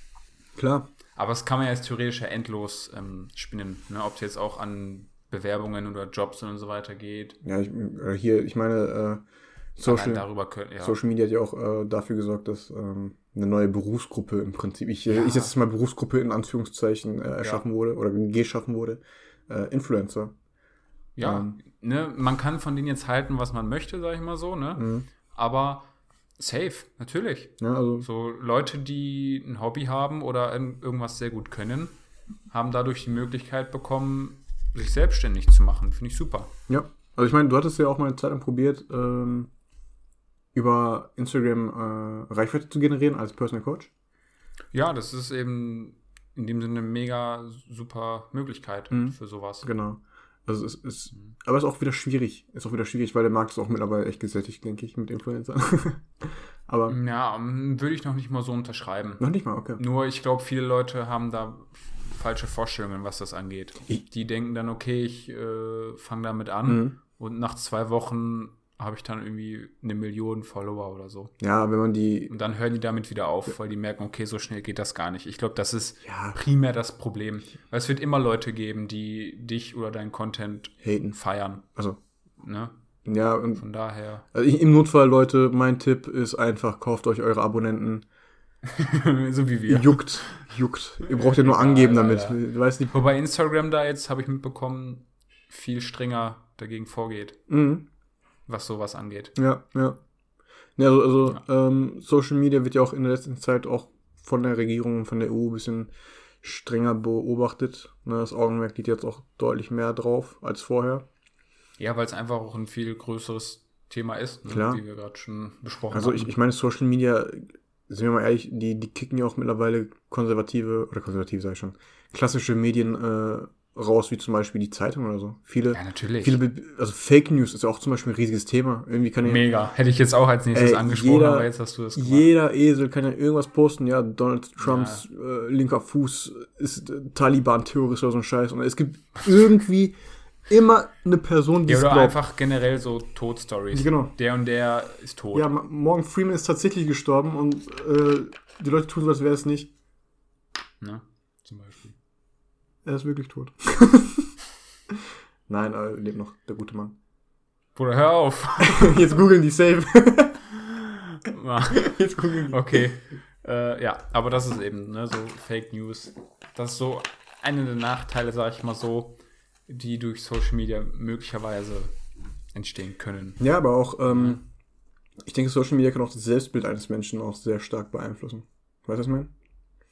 Klar. Aber es kann man ja jetzt theoretisch ja endlos ähm, spinnen, ne? ob es jetzt auch an Bewerbungen oder Jobs und so weiter geht. Ja, ich, äh, hier, ich meine, äh, Social, können, ja. Social Media hat ja auch äh, dafür gesorgt, dass ähm, eine neue Berufsgruppe im Prinzip, ich, ja. ich setze es mal Berufsgruppe in Anführungszeichen, äh, erschaffen ja. wurde oder geschaffen wurde, äh, Influencer. Ja, ähm, ne, man kann von denen jetzt halten, was man möchte, sag ich mal so, ne? Mhm. Aber Safe, natürlich. Ja, also so Leute, die ein Hobby haben oder irgendwas sehr gut können, haben dadurch die Möglichkeit bekommen, sich selbstständig zu machen. Finde ich super. Ja, also ich meine, du hattest ja auch mal eine Zeit lang probiert, ähm, über Instagram äh, Reichweite zu generieren als Personal Coach. Ja, das ist eben in dem Sinne eine mega super Möglichkeit mhm. für sowas. Genau. Also es ist, mhm. aber es ist auch wieder schwierig. Ist auch wieder schwierig, weil der Markt ist auch mittlerweile echt gesättigt, denke ich, mit Influencern. aber. Ja, würde ich noch nicht mal so unterschreiben. Noch nicht mal, okay. Nur ich glaube, viele Leute haben da falsche Vorstellungen, was das angeht. Ich die denken dann, okay, ich äh, fange damit an mhm. und nach zwei Wochen habe ich dann irgendwie eine Million Follower oder so. Ja, wenn man die. Und dann hören die damit wieder auf, weil die merken, okay, so schnell geht das gar nicht. Ich glaube, das ist ja. primär das Problem. Weil es wird immer Leute geben, die dich oder deinen Content Haten. feiern. Also. Ne? Ja, und von daher. Also im Notfall, Leute, mein Tipp ist einfach, kauft euch eure Abonnenten. so wie wir. Juckt, juckt. Ihr braucht ja nur angeben ja, damit. Ja. Weiß nicht. Wobei Instagram da jetzt, habe ich mitbekommen, viel strenger dagegen vorgeht. Mhm was sowas angeht. Ja, ja. ja also, also ja. Ähm, Social Media wird ja auch in der letzten Zeit auch von der Regierung und von der EU ein bisschen strenger beobachtet. Ne, das Augenmerk liegt jetzt auch deutlich mehr drauf als vorher. Ja, weil es einfach auch ein viel größeres Thema ist, ne, Klar. wie wir gerade schon besprochen also haben. Also ich, ich meine, Social Media, sind wir mal ehrlich, die, die kicken ja auch mittlerweile konservative, oder konservative sage ich schon, klassische Medien äh, raus, wie zum Beispiel die Zeitung oder so. Viele, ja, natürlich. Viele, also Fake News ist ja auch zum Beispiel ein riesiges Thema. Irgendwie kann ja, Mega. Hätte ich jetzt auch als nächstes ey, angesprochen, jeder, aber jetzt hast du das gemacht. Jeder Esel kann ja irgendwas posten. Ja, Donald Trumps ja. Äh, linker Fuß ist äh, Taliban-Terrorist oder so ein Scheiß. Und es gibt irgendwie immer eine Person, die ja, oder glaubt. einfach generell so Todstories. Genau. Der und der ist tot. Ja, Morgan Freeman ist tatsächlich gestorben und äh, die Leute tun so, als wäre es nicht. Na, Beispiel. Er ist wirklich tot. Nein, er lebt noch, der gute Mann. Bruder, hör auf. Jetzt googeln die safe. Jetzt googeln die. Okay. Äh, ja, aber das ist eben ne, so Fake News. Das ist so einer der Nachteile, sag ich mal so, die durch Social Media möglicherweise entstehen können. Ja, aber auch, ähm, ich denke, Social Media kann auch das Selbstbild eines Menschen auch sehr stark beeinflussen. Weißt du, was ich meine?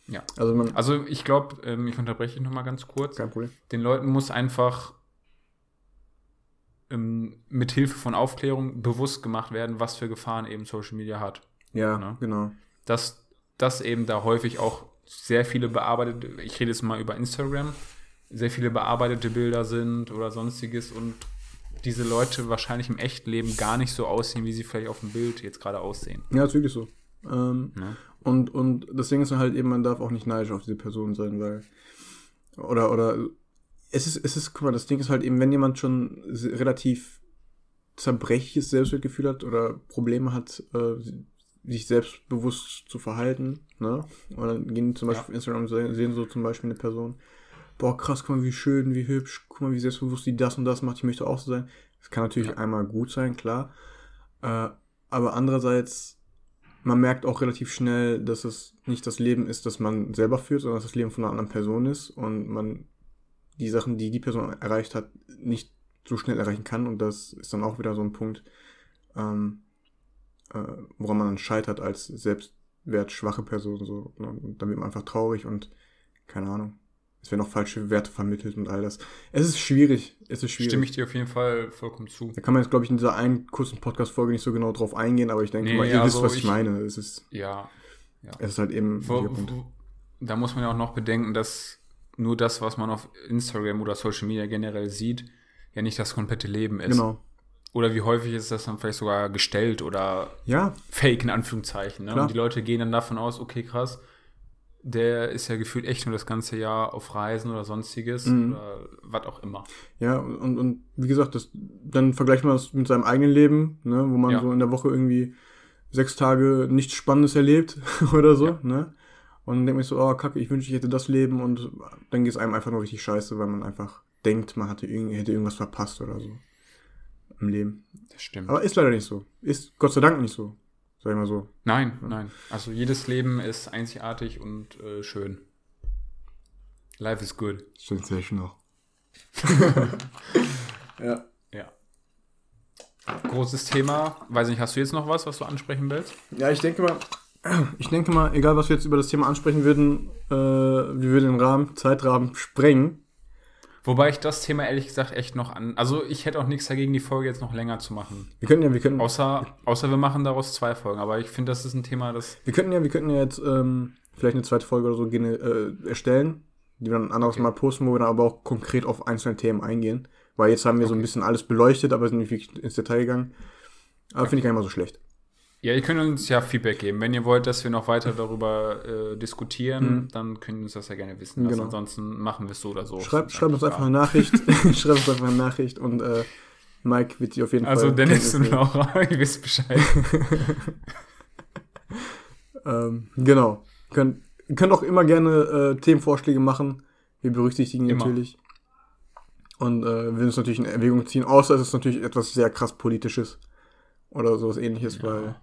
Ja. Also, man, also ich glaube, ähm, ich unterbreche noch mal ganz kurz. Kein Problem. Den Leuten muss einfach ähm, mit Hilfe von Aufklärung bewusst gemacht werden, was für Gefahren eben Social Media hat. Ja, ne? genau. Dass, dass eben da häufig auch sehr viele bearbeitete, ich rede jetzt mal über Instagram, sehr viele bearbeitete Bilder sind oder sonstiges und diese Leute wahrscheinlich im echten Leben gar nicht so aussehen, wie sie vielleicht auf dem Bild jetzt gerade aussehen. Ja, ist wirklich so. Ähm, ja. Und, und das Ding ist halt eben, man darf auch nicht neidisch auf diese Person sein, weil. Oder, oder. Es ist, es ist, guck mal, das Ding ist halt eben, wenn jemand schon relativ zerbrechliches Selbstwertgefühl hat oder Probleme hat, äh, sich selbstbewusst zu verhalten, ne? Und dann gehen zum Beispiel Ja. auf Instagram und sehen, sehen so zum Beispiel eine Person, boah, krass, guck mal, wie schön, wie hübsch, guck mal, wie selbstbewusst die das und das macht, ich möchte auch so sein. Das kann natürlich Ja. einmal gut sein, klar. Äh, aber andererseits, man merkt auch relativ schnell, dass es nicht das Leben ist, das man selber führt, sondern dass das Leben von einer anderen Person ist und man die Sachen, die die Person erreicht hat, nicht so schnell erreichen kann. Und das ist dann auch wieder so ein Punkt, ähm, äh, woran man dann scheitert als selbstwertschwache Person. So. ne? Und dann wird man einfach traurig und keine Ahnung. Es werden auch falsche Werte vermittelt und all das. Es ist schwierig. Es ist schwierig. Stimme ich dir auf jeden Fall vollkommen zu. Da kann man jetzt, glaube ich, in dieser einen kurzen Podcast-Folge nicht so genau drauf eingehen, aber ich denke Nee, mal, ihr also wisst, was ich, ich- meine. Es ist, Ja. ja. es ist halt eben Punkt. wo, da muss man ja auch noch bedenken, dass nur das, was man auf Instagram oder Social Media generell sieht, ja nicht das komplette Leben ist. Genau. Oder wie häufig ist das dann vielleicht sogar gestellt oder Ja, fake in Anführungszeichen. Ne? Und die Leute gehen dann davon aus, okay, krass, der ist ja gefühlt echt nur das ganze Jahr auf Reisen oder sonstiges Mhm. oder was auch immer. Ja, und, und wie gesagt, das, dann vergleicht man das mit seinem eigenen Leben, ne, wo man Ja. so in der Woche irgendwie sechs Tage nichts Spannendes erlebt oder so, Ja. ne? Und dann denkt man sich so, oh kacke, ich wünsche, ich hätte das Leben und dann geht es einem einfach nur richtig scheiße, weil man einfach denkt, man hatte irgend, hätte irgendwas verpasst oder so im Leben. Das stimmt. Aber ist leider nicht so. Ist Gott sei Dank nicht so. Sag ich mal so. nein, nein. Also jedes Leben ist einzigartig und äh, schön. Life is good. Sensational. ja. Ja. Großes Thema. Weiß nicht, hast du jetzt noch was, was du ansprechen willst? Ja, ich denke mal, ich denke mal, egal was wir jetzt über das Thema ansprechen würden, äh, wir würden den Rahmen, Zeitrahmen sprengen. Wobei ich das Thema ehrlich gesagt echt noch an. Also ich hätte auch nichts dagegen, die Folge jetzt noch länger zu machen. Wir könnten ja, wir könnten, Außer, außer wir machen daraus zwei Folgen. Aber ich finde, das ist ein Thema, das. wir könnten ja, wir könnten ja jetzt ähm, vielleicht eine zweite Folge oder so äh, erstellen, die wir dann ein anderes Okay. Mal posten, wo wir dann aber auch konkret auf einzelne Themen eingehen. Weil jetzt haben wir so ein Okay. bisschen alles beleuchtet, aber sind nicht wirklich ins Detail gegangen. Aber finde ich gar nicht mal so schlecht. Ja, ihr könnt uns ja Feedback geben. Wenn ihr wollt, dass wir noch weiter darüber äh, diskutieren, Mhm. dann könnt ihr uns das ja gerne wissen lassen. Genau. Ansonsten machen wir es so oder so. Schreibt, schreibt uns einfach eine Nachricht. schreibt uns einfach eine Nachricht und äh, Mike wird sie auf jeden Also Fall. Dennis Kenntnis und. Laura, ihr wisst Bescheid. Ähm, genau. Könnt, ihr könnt auch immer gerne äh, Themenvorschläge machen. Wir berücksichtigen Immer. natürlich. Und äh, wir würden es natürlich in Erwägung ziehen, außer es ist natürlich etwas sehr krass Politisches oder sowas ähnliches, weil,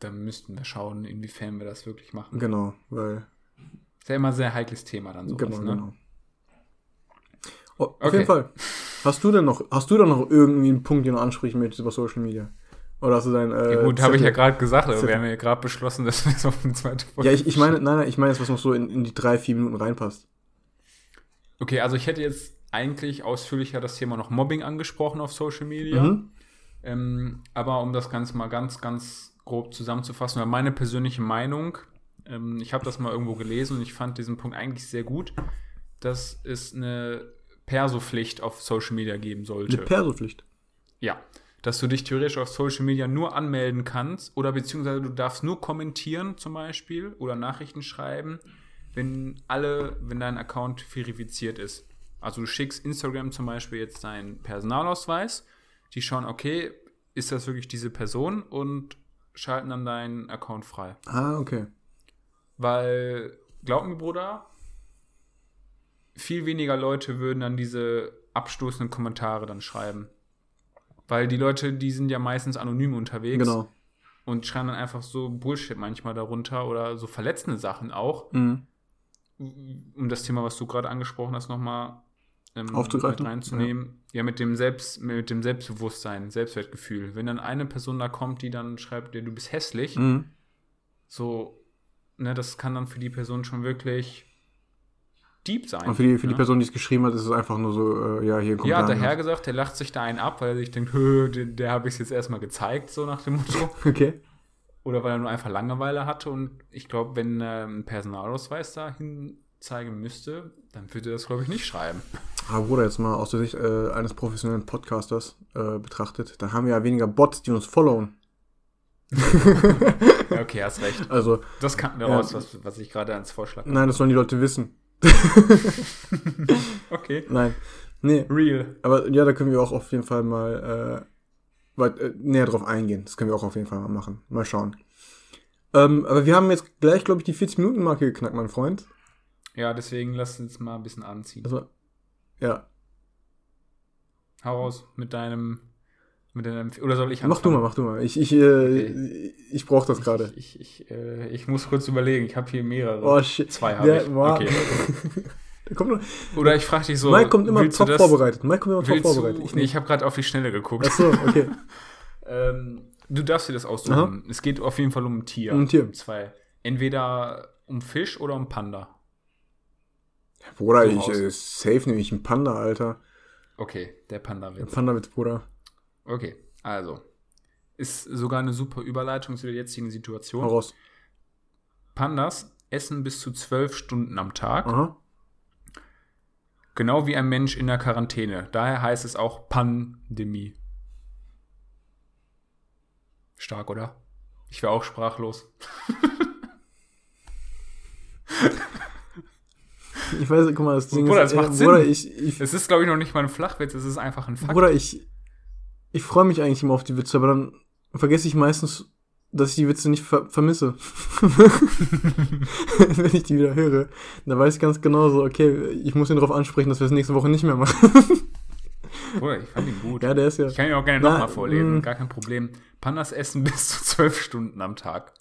Dann müssten wir schauen, inwiefern wir das wirklich machen. genau, weil, Ist ja immer ein sehr heikles Thema dann sowas, genau, ne? genau. Oh, auf Okay. jeden Fall. Hast du denn noch, hast du denn noch irgendwie einen Punkt, den du ansprechen möchtest über Social Media? Oder hast du dein, äh, Ja, gut, habe ich ja gerade gesagt, aber Zettel. wir haben ja gerade beschlossen, dass wir es auf eine zweite Folge Ja, ich, ich meine, nein, nein, ich meine jetzt, was noch so in, in die drei, vier Minuten reinpasst. Okay, also ich hätte jetzt eigentlich ausführlicher das Thema noch Mobbing angesprochen auf Social Media. Mhm. Ähm, aber um das Ganze mal ganz, ganz grob zusammenzufassen, oder meine persönliche Meinung, ähm, ich habe das mal irgendwo gelesen und ich fand diesen Punkt eigentlich sehr gut, dass es eine Perso-Pflicht auf Social Media geben Eine sollte. Persopflicht. ja. Dass du dich theoretisch auf Social Media nur anmelden kannst oder beziehungsweise du darfst nur kommentieren zum Beispiel oder Nachrichten schreiben, wenn alle, wenn dein Account verifiziert ist. Also du schickst Instagram zum Beispiel jetzt deinen Personalausweis, die schauen, okay, ist das wirklich diese Person und schalten dann deinen Account frei. Ah, okay. Weil, glaub mir, Bruder, viel weniger Leute würden dann diese abstoßenden Kommentare dann schreiben. Weil die Leute, die sind ja meistens anonym unterwegs Genau. und schreiben dann einfach so Bullshit manchmal darunter oder so verletzende Sachen auch. Mhm. Um das Thema, was du gerade angesprochen hast, nochmal ähm, Aufzugreifen? mit reinzunehmen. Ja. mit dem Selbst, mit dem Selbstbewusstsein, Selbstwertgefühl. Wenn dann eine Person da kommt, die dann schreibt, ja, du bist hässlich, Mhm. so, ne, das kann dann für die Person schon wirklich deep sein. Und für die, für die ne? Person, die es geschrieben hat, ist es einfach nur so, äh, ja, hier kommt Ja, der Herr gesagt, der lacht sich da einen ab, weil er sich denkt, der, der habe ich jetzt erstmal gezeigt, so nach dem Motto. Okay. Oder weil er nur einfach Langeweile hatte. Und ich glaube, wenn er einen Personalausweis dahin zeigen müsste, dann würde er das, glaube ich, nicht schreiben. Aber Bruder, jetzt mal aus der Sicht äh, eines professionellen Podcasters äh, betrachtet, da haben wir ja weniger Bots, die uns followen. Ja, okay, hast recht. Also, Das kannten wir Ja. raus, was, was ich gerade als Vorschlag nein, das sollen die Leute wissen. Okay. Nein. Nee, Real. aber ja, da können wir auch auf jeden Fall mal äh, weit, äh, näher drauf eingehen. Das können wir auch auf jeden Fall mal machen. Mal schauen. Ähm, aber wir haben jetzt gleich, glaube ich, die 40-Minuten-Marke geknackt, mein Freund. Ja, deswegen lass uns mal ein bisschen anziehen. Also, ja. Hau raus mit deinem. Mit deinem oder soll ich Mach du mal, mach du mal. Ich, ich, äh, Okay. ich brauche das gerade. Ich, ich, ich, äh, ich muss kurz überlegen. Ich habe hier mehrere. Oh, shit. Zwei habe ich. war- Okay. Kommt Oder ich frage dich so. Mike kommt immer top das- vorbereitet. Mike kommt immer top vorbereitet. Ich nee, ich habe gerade auf die Schnelle geguckt. Ach so, okay. Ähm, du darfst dir das aussuchen. Es geht auf jeden Fall um ein Tier. Um ein Tier. Zwei. Entweder um Fisch oder um Panda. Bruder, ich äh, safe nehme ich einen Panda, Alter. Okay, der Panda-Witz. Panda-Witz, Bruder. Okay, also. Ist sogar eine super Überleitung zu der jetzigen Situation. raus. Pandas essen bis zu zwölf Stunden am Tag. Aha. Genau wie ein Mensch in der Quarantäne. Daher heißt es auch Pandemie. Stark, oder? Ich wäre auch sprachlos. Ich weiß, guck mal, das Ding Bruder, ist, das macht äh, Sinn. Bruder, ich, ich, Es ist, glaube ich, noch nicht mal ein Flachwitz, es ist einfach ein Fakt. Bruder, ich, ich freue mich eigentlich immer auf die Witze, aber dann vergesse ich meistens, dass ich die Witze nicht ver vermisse. Wenn ich die wieder höre, dann weiß ich ganz genau so, okay, ich muss ihn darauf ansprechen, dass wir es nächste Woche nicht mehr machen. Bruder, ich fand ihn gut. ja, der ist ja. Ich kann ihn auch gerne nochmal vorlesen, mm. gar kein Problem. Pandas essen bis zu zwölf Stunden am Tag.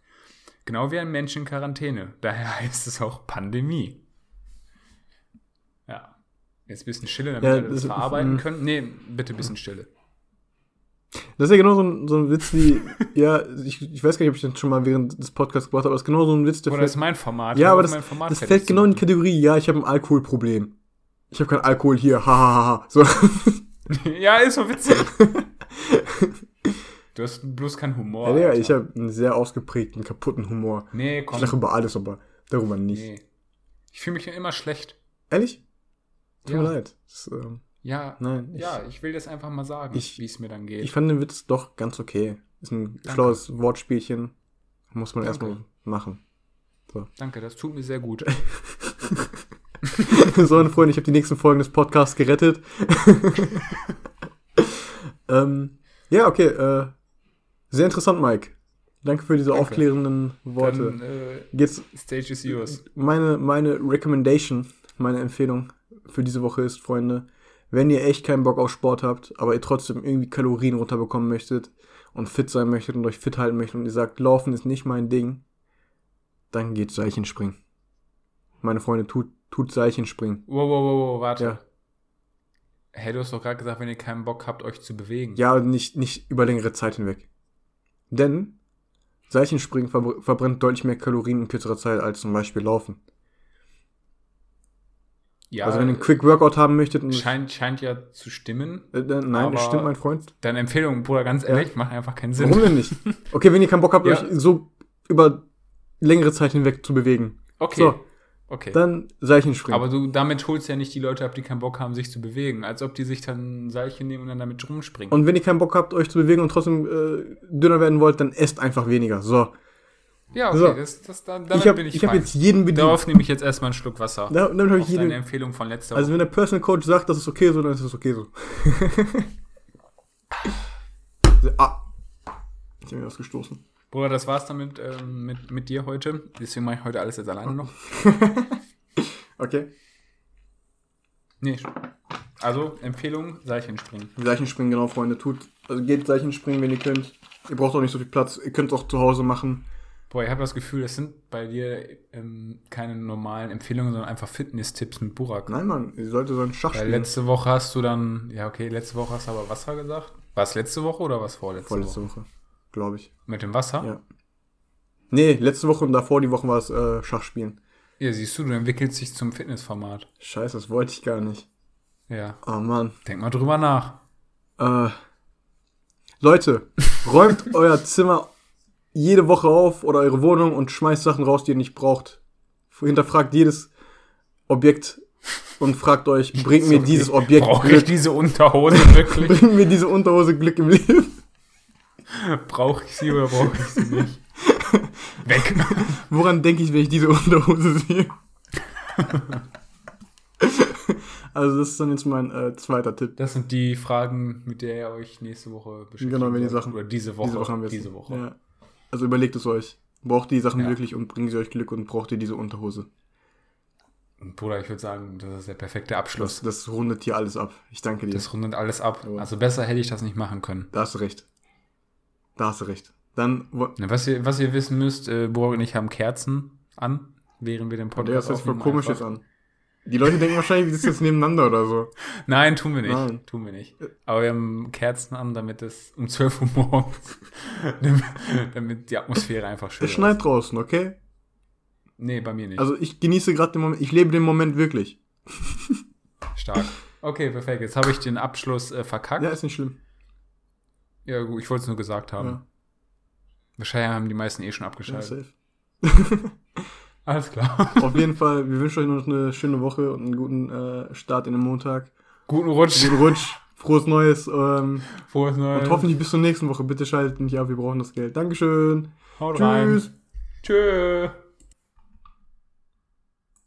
Genau wie ein Mensch in Quarantäne. Daher heißt es auch Pandemie. Ja. Jetzt ein bisschen Stille, damit Ja, wir das das- verarbeiten mm. können. Nee, bitte ein bisschen Stille. Das ist ja genau so ein, so ein Witz wie, ja, ich, ich weiß gar nicht, ob ich den schon mal während des Podcasts gebracht habe, aber es ist genau so ein Witz, der Oder das ist fällt, mein Format. ja, aber das, Format das fällt genau in die. Kategorie, ja, ich habe ein Alkoholproblem. Ich habe kein Alkohol hier, hahaha. So. ja, ist so witzig. du hast bloß keinen Humor. Ja, Alter. ich habe einen sehr ausgeprägten, kaputten Humor. Nee, Ich komm. lache über alles, aber darüber nicht. Nee. Ich fühle mich ja immer schlecht. Ehrlich? Tut Ja. mir leid. Das, ähm, Ja, nein, ich, ja, ich will das einfach mal sagen, ich- wie es mir dann geht. ich fand den Witz doch ganz okay. Ist ein schlaues Wortspielchen. Muss man Danke. erstmal machen. Danke, das tut mir sehr gut. so, meine Freunde, ich habe die nächsten Folgen des Podcasts gerettet. ähm, ja, okay. Äh, sehr interessant, Mike. Danke für diese Danke. aufklärenden Worte. Dann, äh, Jetzt Stage is yours. meine, meine Recommendation, meine Empfehlung für diese Woche ist, Freunde, wenn ihr echt keinen Bock auf Sport habt, aber ihr trotzdem irgendwie Kalorien runterbekommen möchtet und fit sein möchtet und euch fit halten möchtet und ihr sagt, Laufen ist nicht mein Ding, dann geht Seilchenspringen. Meine Freunde, tut, tut Seilchenspringen. Wow, wow, wow, wow, warte. Ja. Hey, du hast doch gerade gesagt, wenn ihr keinen Bock habt, euch zu bewegen. Ja, nicht, nicht über längere Zeit hinweg. Denn Seilchenspringen verbr verbrennt deutlich mehr Kalorien in kürzerer Zeit als zum Beispiel Laufen. Ja, also wenn ihr einen Quick Workout haben möchtet, scheint, scheint ja zu stimmen. äh, nein, das stimmt, mein Freund. Deine Empfehlung, Bruder, ganz ehrlich, macht einfach keinen Sinn. Warum denn nicht? Okay, wenn ihr keinen Bock habt, Ja. euch so über längere Zeit hinweg zu bewegen, Okay. So. okay. dann Seilchenspringen. Aber du, damit holst ja nicht die Leute ab, die keinen Bock haben, sich zu bewegen. Als ob die sich dann ein Seilchen nehmen und dann damit rumspringen. und wenn ihr keinen Bock habt, euch zu bewegen und trotzdem äh, dünner werden wollt, dann esst einfach weniger. So. Ja, okay, so. das, das, da, damit ich habe bin ich, ich hab fein. jetzt jeden bedient. Darauf nehme ich jetzt erstmal einen Schluck Wasser. Da, damit habe ich Auf deine jeden. Empfehlung von letzter Also Woche. wenn der Personal Coach sagt, das ist okay so, dann ist es okay so. ah. Ich habe mir was gestoßen. Bruder, das war's damit ähm, mit, mit dir heute. Deswegen mache ich heute alles jetzt alleine noch. Okay. Nee. Also, Empfehlung, Seilchen springen. Seilchenspringen, genau, Freunde. Tut, also geht Seilchenspringen, wenn ihr könnt. Ihr braucht auch nicht so viel Platz. Ihr könnt es auch zu Hause machen. Boah, ich habe das Gefühl, das sind bei dir ähm, keine normalen Empfehlungen, sondern einfach Fitness-Tipps mit Burak. Nein, Mann, ihr solltet so einen Schach Weil spielen. letzte Woche hast du dann, ja okay, letzte Woche hast du aber Wasser gesagt. War es letzte Woche oder was vorletzte, Vorletzte Woche? Woche, glaube ich. Mit dem Wasser? Ja. Nee, letzte Woche und davor die Woche war es äh, Schachspielen. Ja, siehst du, du entwickelst dich zum Fitnessformat. Scheiße, das wollte ich gar nicht. Ja, Oh Mann. denk mal drüber nach. Äh, Leute, räumt euer Zimmer jede Woche auf oder eure Wohnung und schmeißt Sachen raus, die ihr nicht braucht. Hinterfragt jedes Objekt und fragt euch, bringt mir So, dieses Objekt Brauche ich Glück? diese Unterhose wirklich? Bringt mir diese Unterhose Glück im Leben? brauche ich sie oder brauche ich sie nicht? Weg. Woran denke ich, wenn ich diese Unterhose sehe? Also das ist dann jetzt mein äh, zweiter Tipp. Das sind die Fragen, mit der ihr euch nächste Woche beschäftigt. Genau, wenn die Sachen. Oder diese Woche. Diese Woche haben wir diese Woche. Ja. Also überlegt es euch. Braucht ihr die Sachen Ja. wirklich und bringen sie euch Glück und braucht ihr diese Unterhose? Bruder, ich würde sagen, das ist der perfekte Abschluss. Das, das rundet hier alles ab. Ich danke dir. Das rundet alles ab. Ja. Also besser hätte ich das nicht machen können. da hast du recht. Da hast du recht. Dann, Was ihr, was ihr wissen müsst, äh, Borg und ich haben Kerzen an, während wir den der Podcast ist jetzt voll aufnehmen komisch jetzt einfach. an. Die Leute denken wahrscheinlich, wir sitzen jetzt nebeneinander oder so. Nein, tun wir nicht. Nein. Tun wir nicht. Aber wir haben Kerzen an, damit es um 12 Uhr morgens, damit, die Atmosphäre einfach schön Es schneit draußen, okay? Nee, bei mir nicht. Also ich genieße gerade den Moment, ich lebe den Moment wirklich. Stark. Okay, perfekt. Jetzt habe ich den Abschluss äh, verkackt. Ja, Ja, ist nicht schlimm. gut, ich wollte es nur gesagt haben. Ja, Wahrscheinlich haben die meisten eh schon ja, abgeschaltet. safe. Alles klar. Auf jeden Fall, wir wünschen euch noch eine schöne Woche und einen guten äh, Start in den Montag. Guten Rutsch. Guten Rutsch, frohes Neues ähm, Frohes Neues. und hoffentlich bis zur nächsten Woche. Bitte schaltet nicht ab, wir brauchen das Geld. Dankeschön. Haut rein. Tschüss. Tschüss.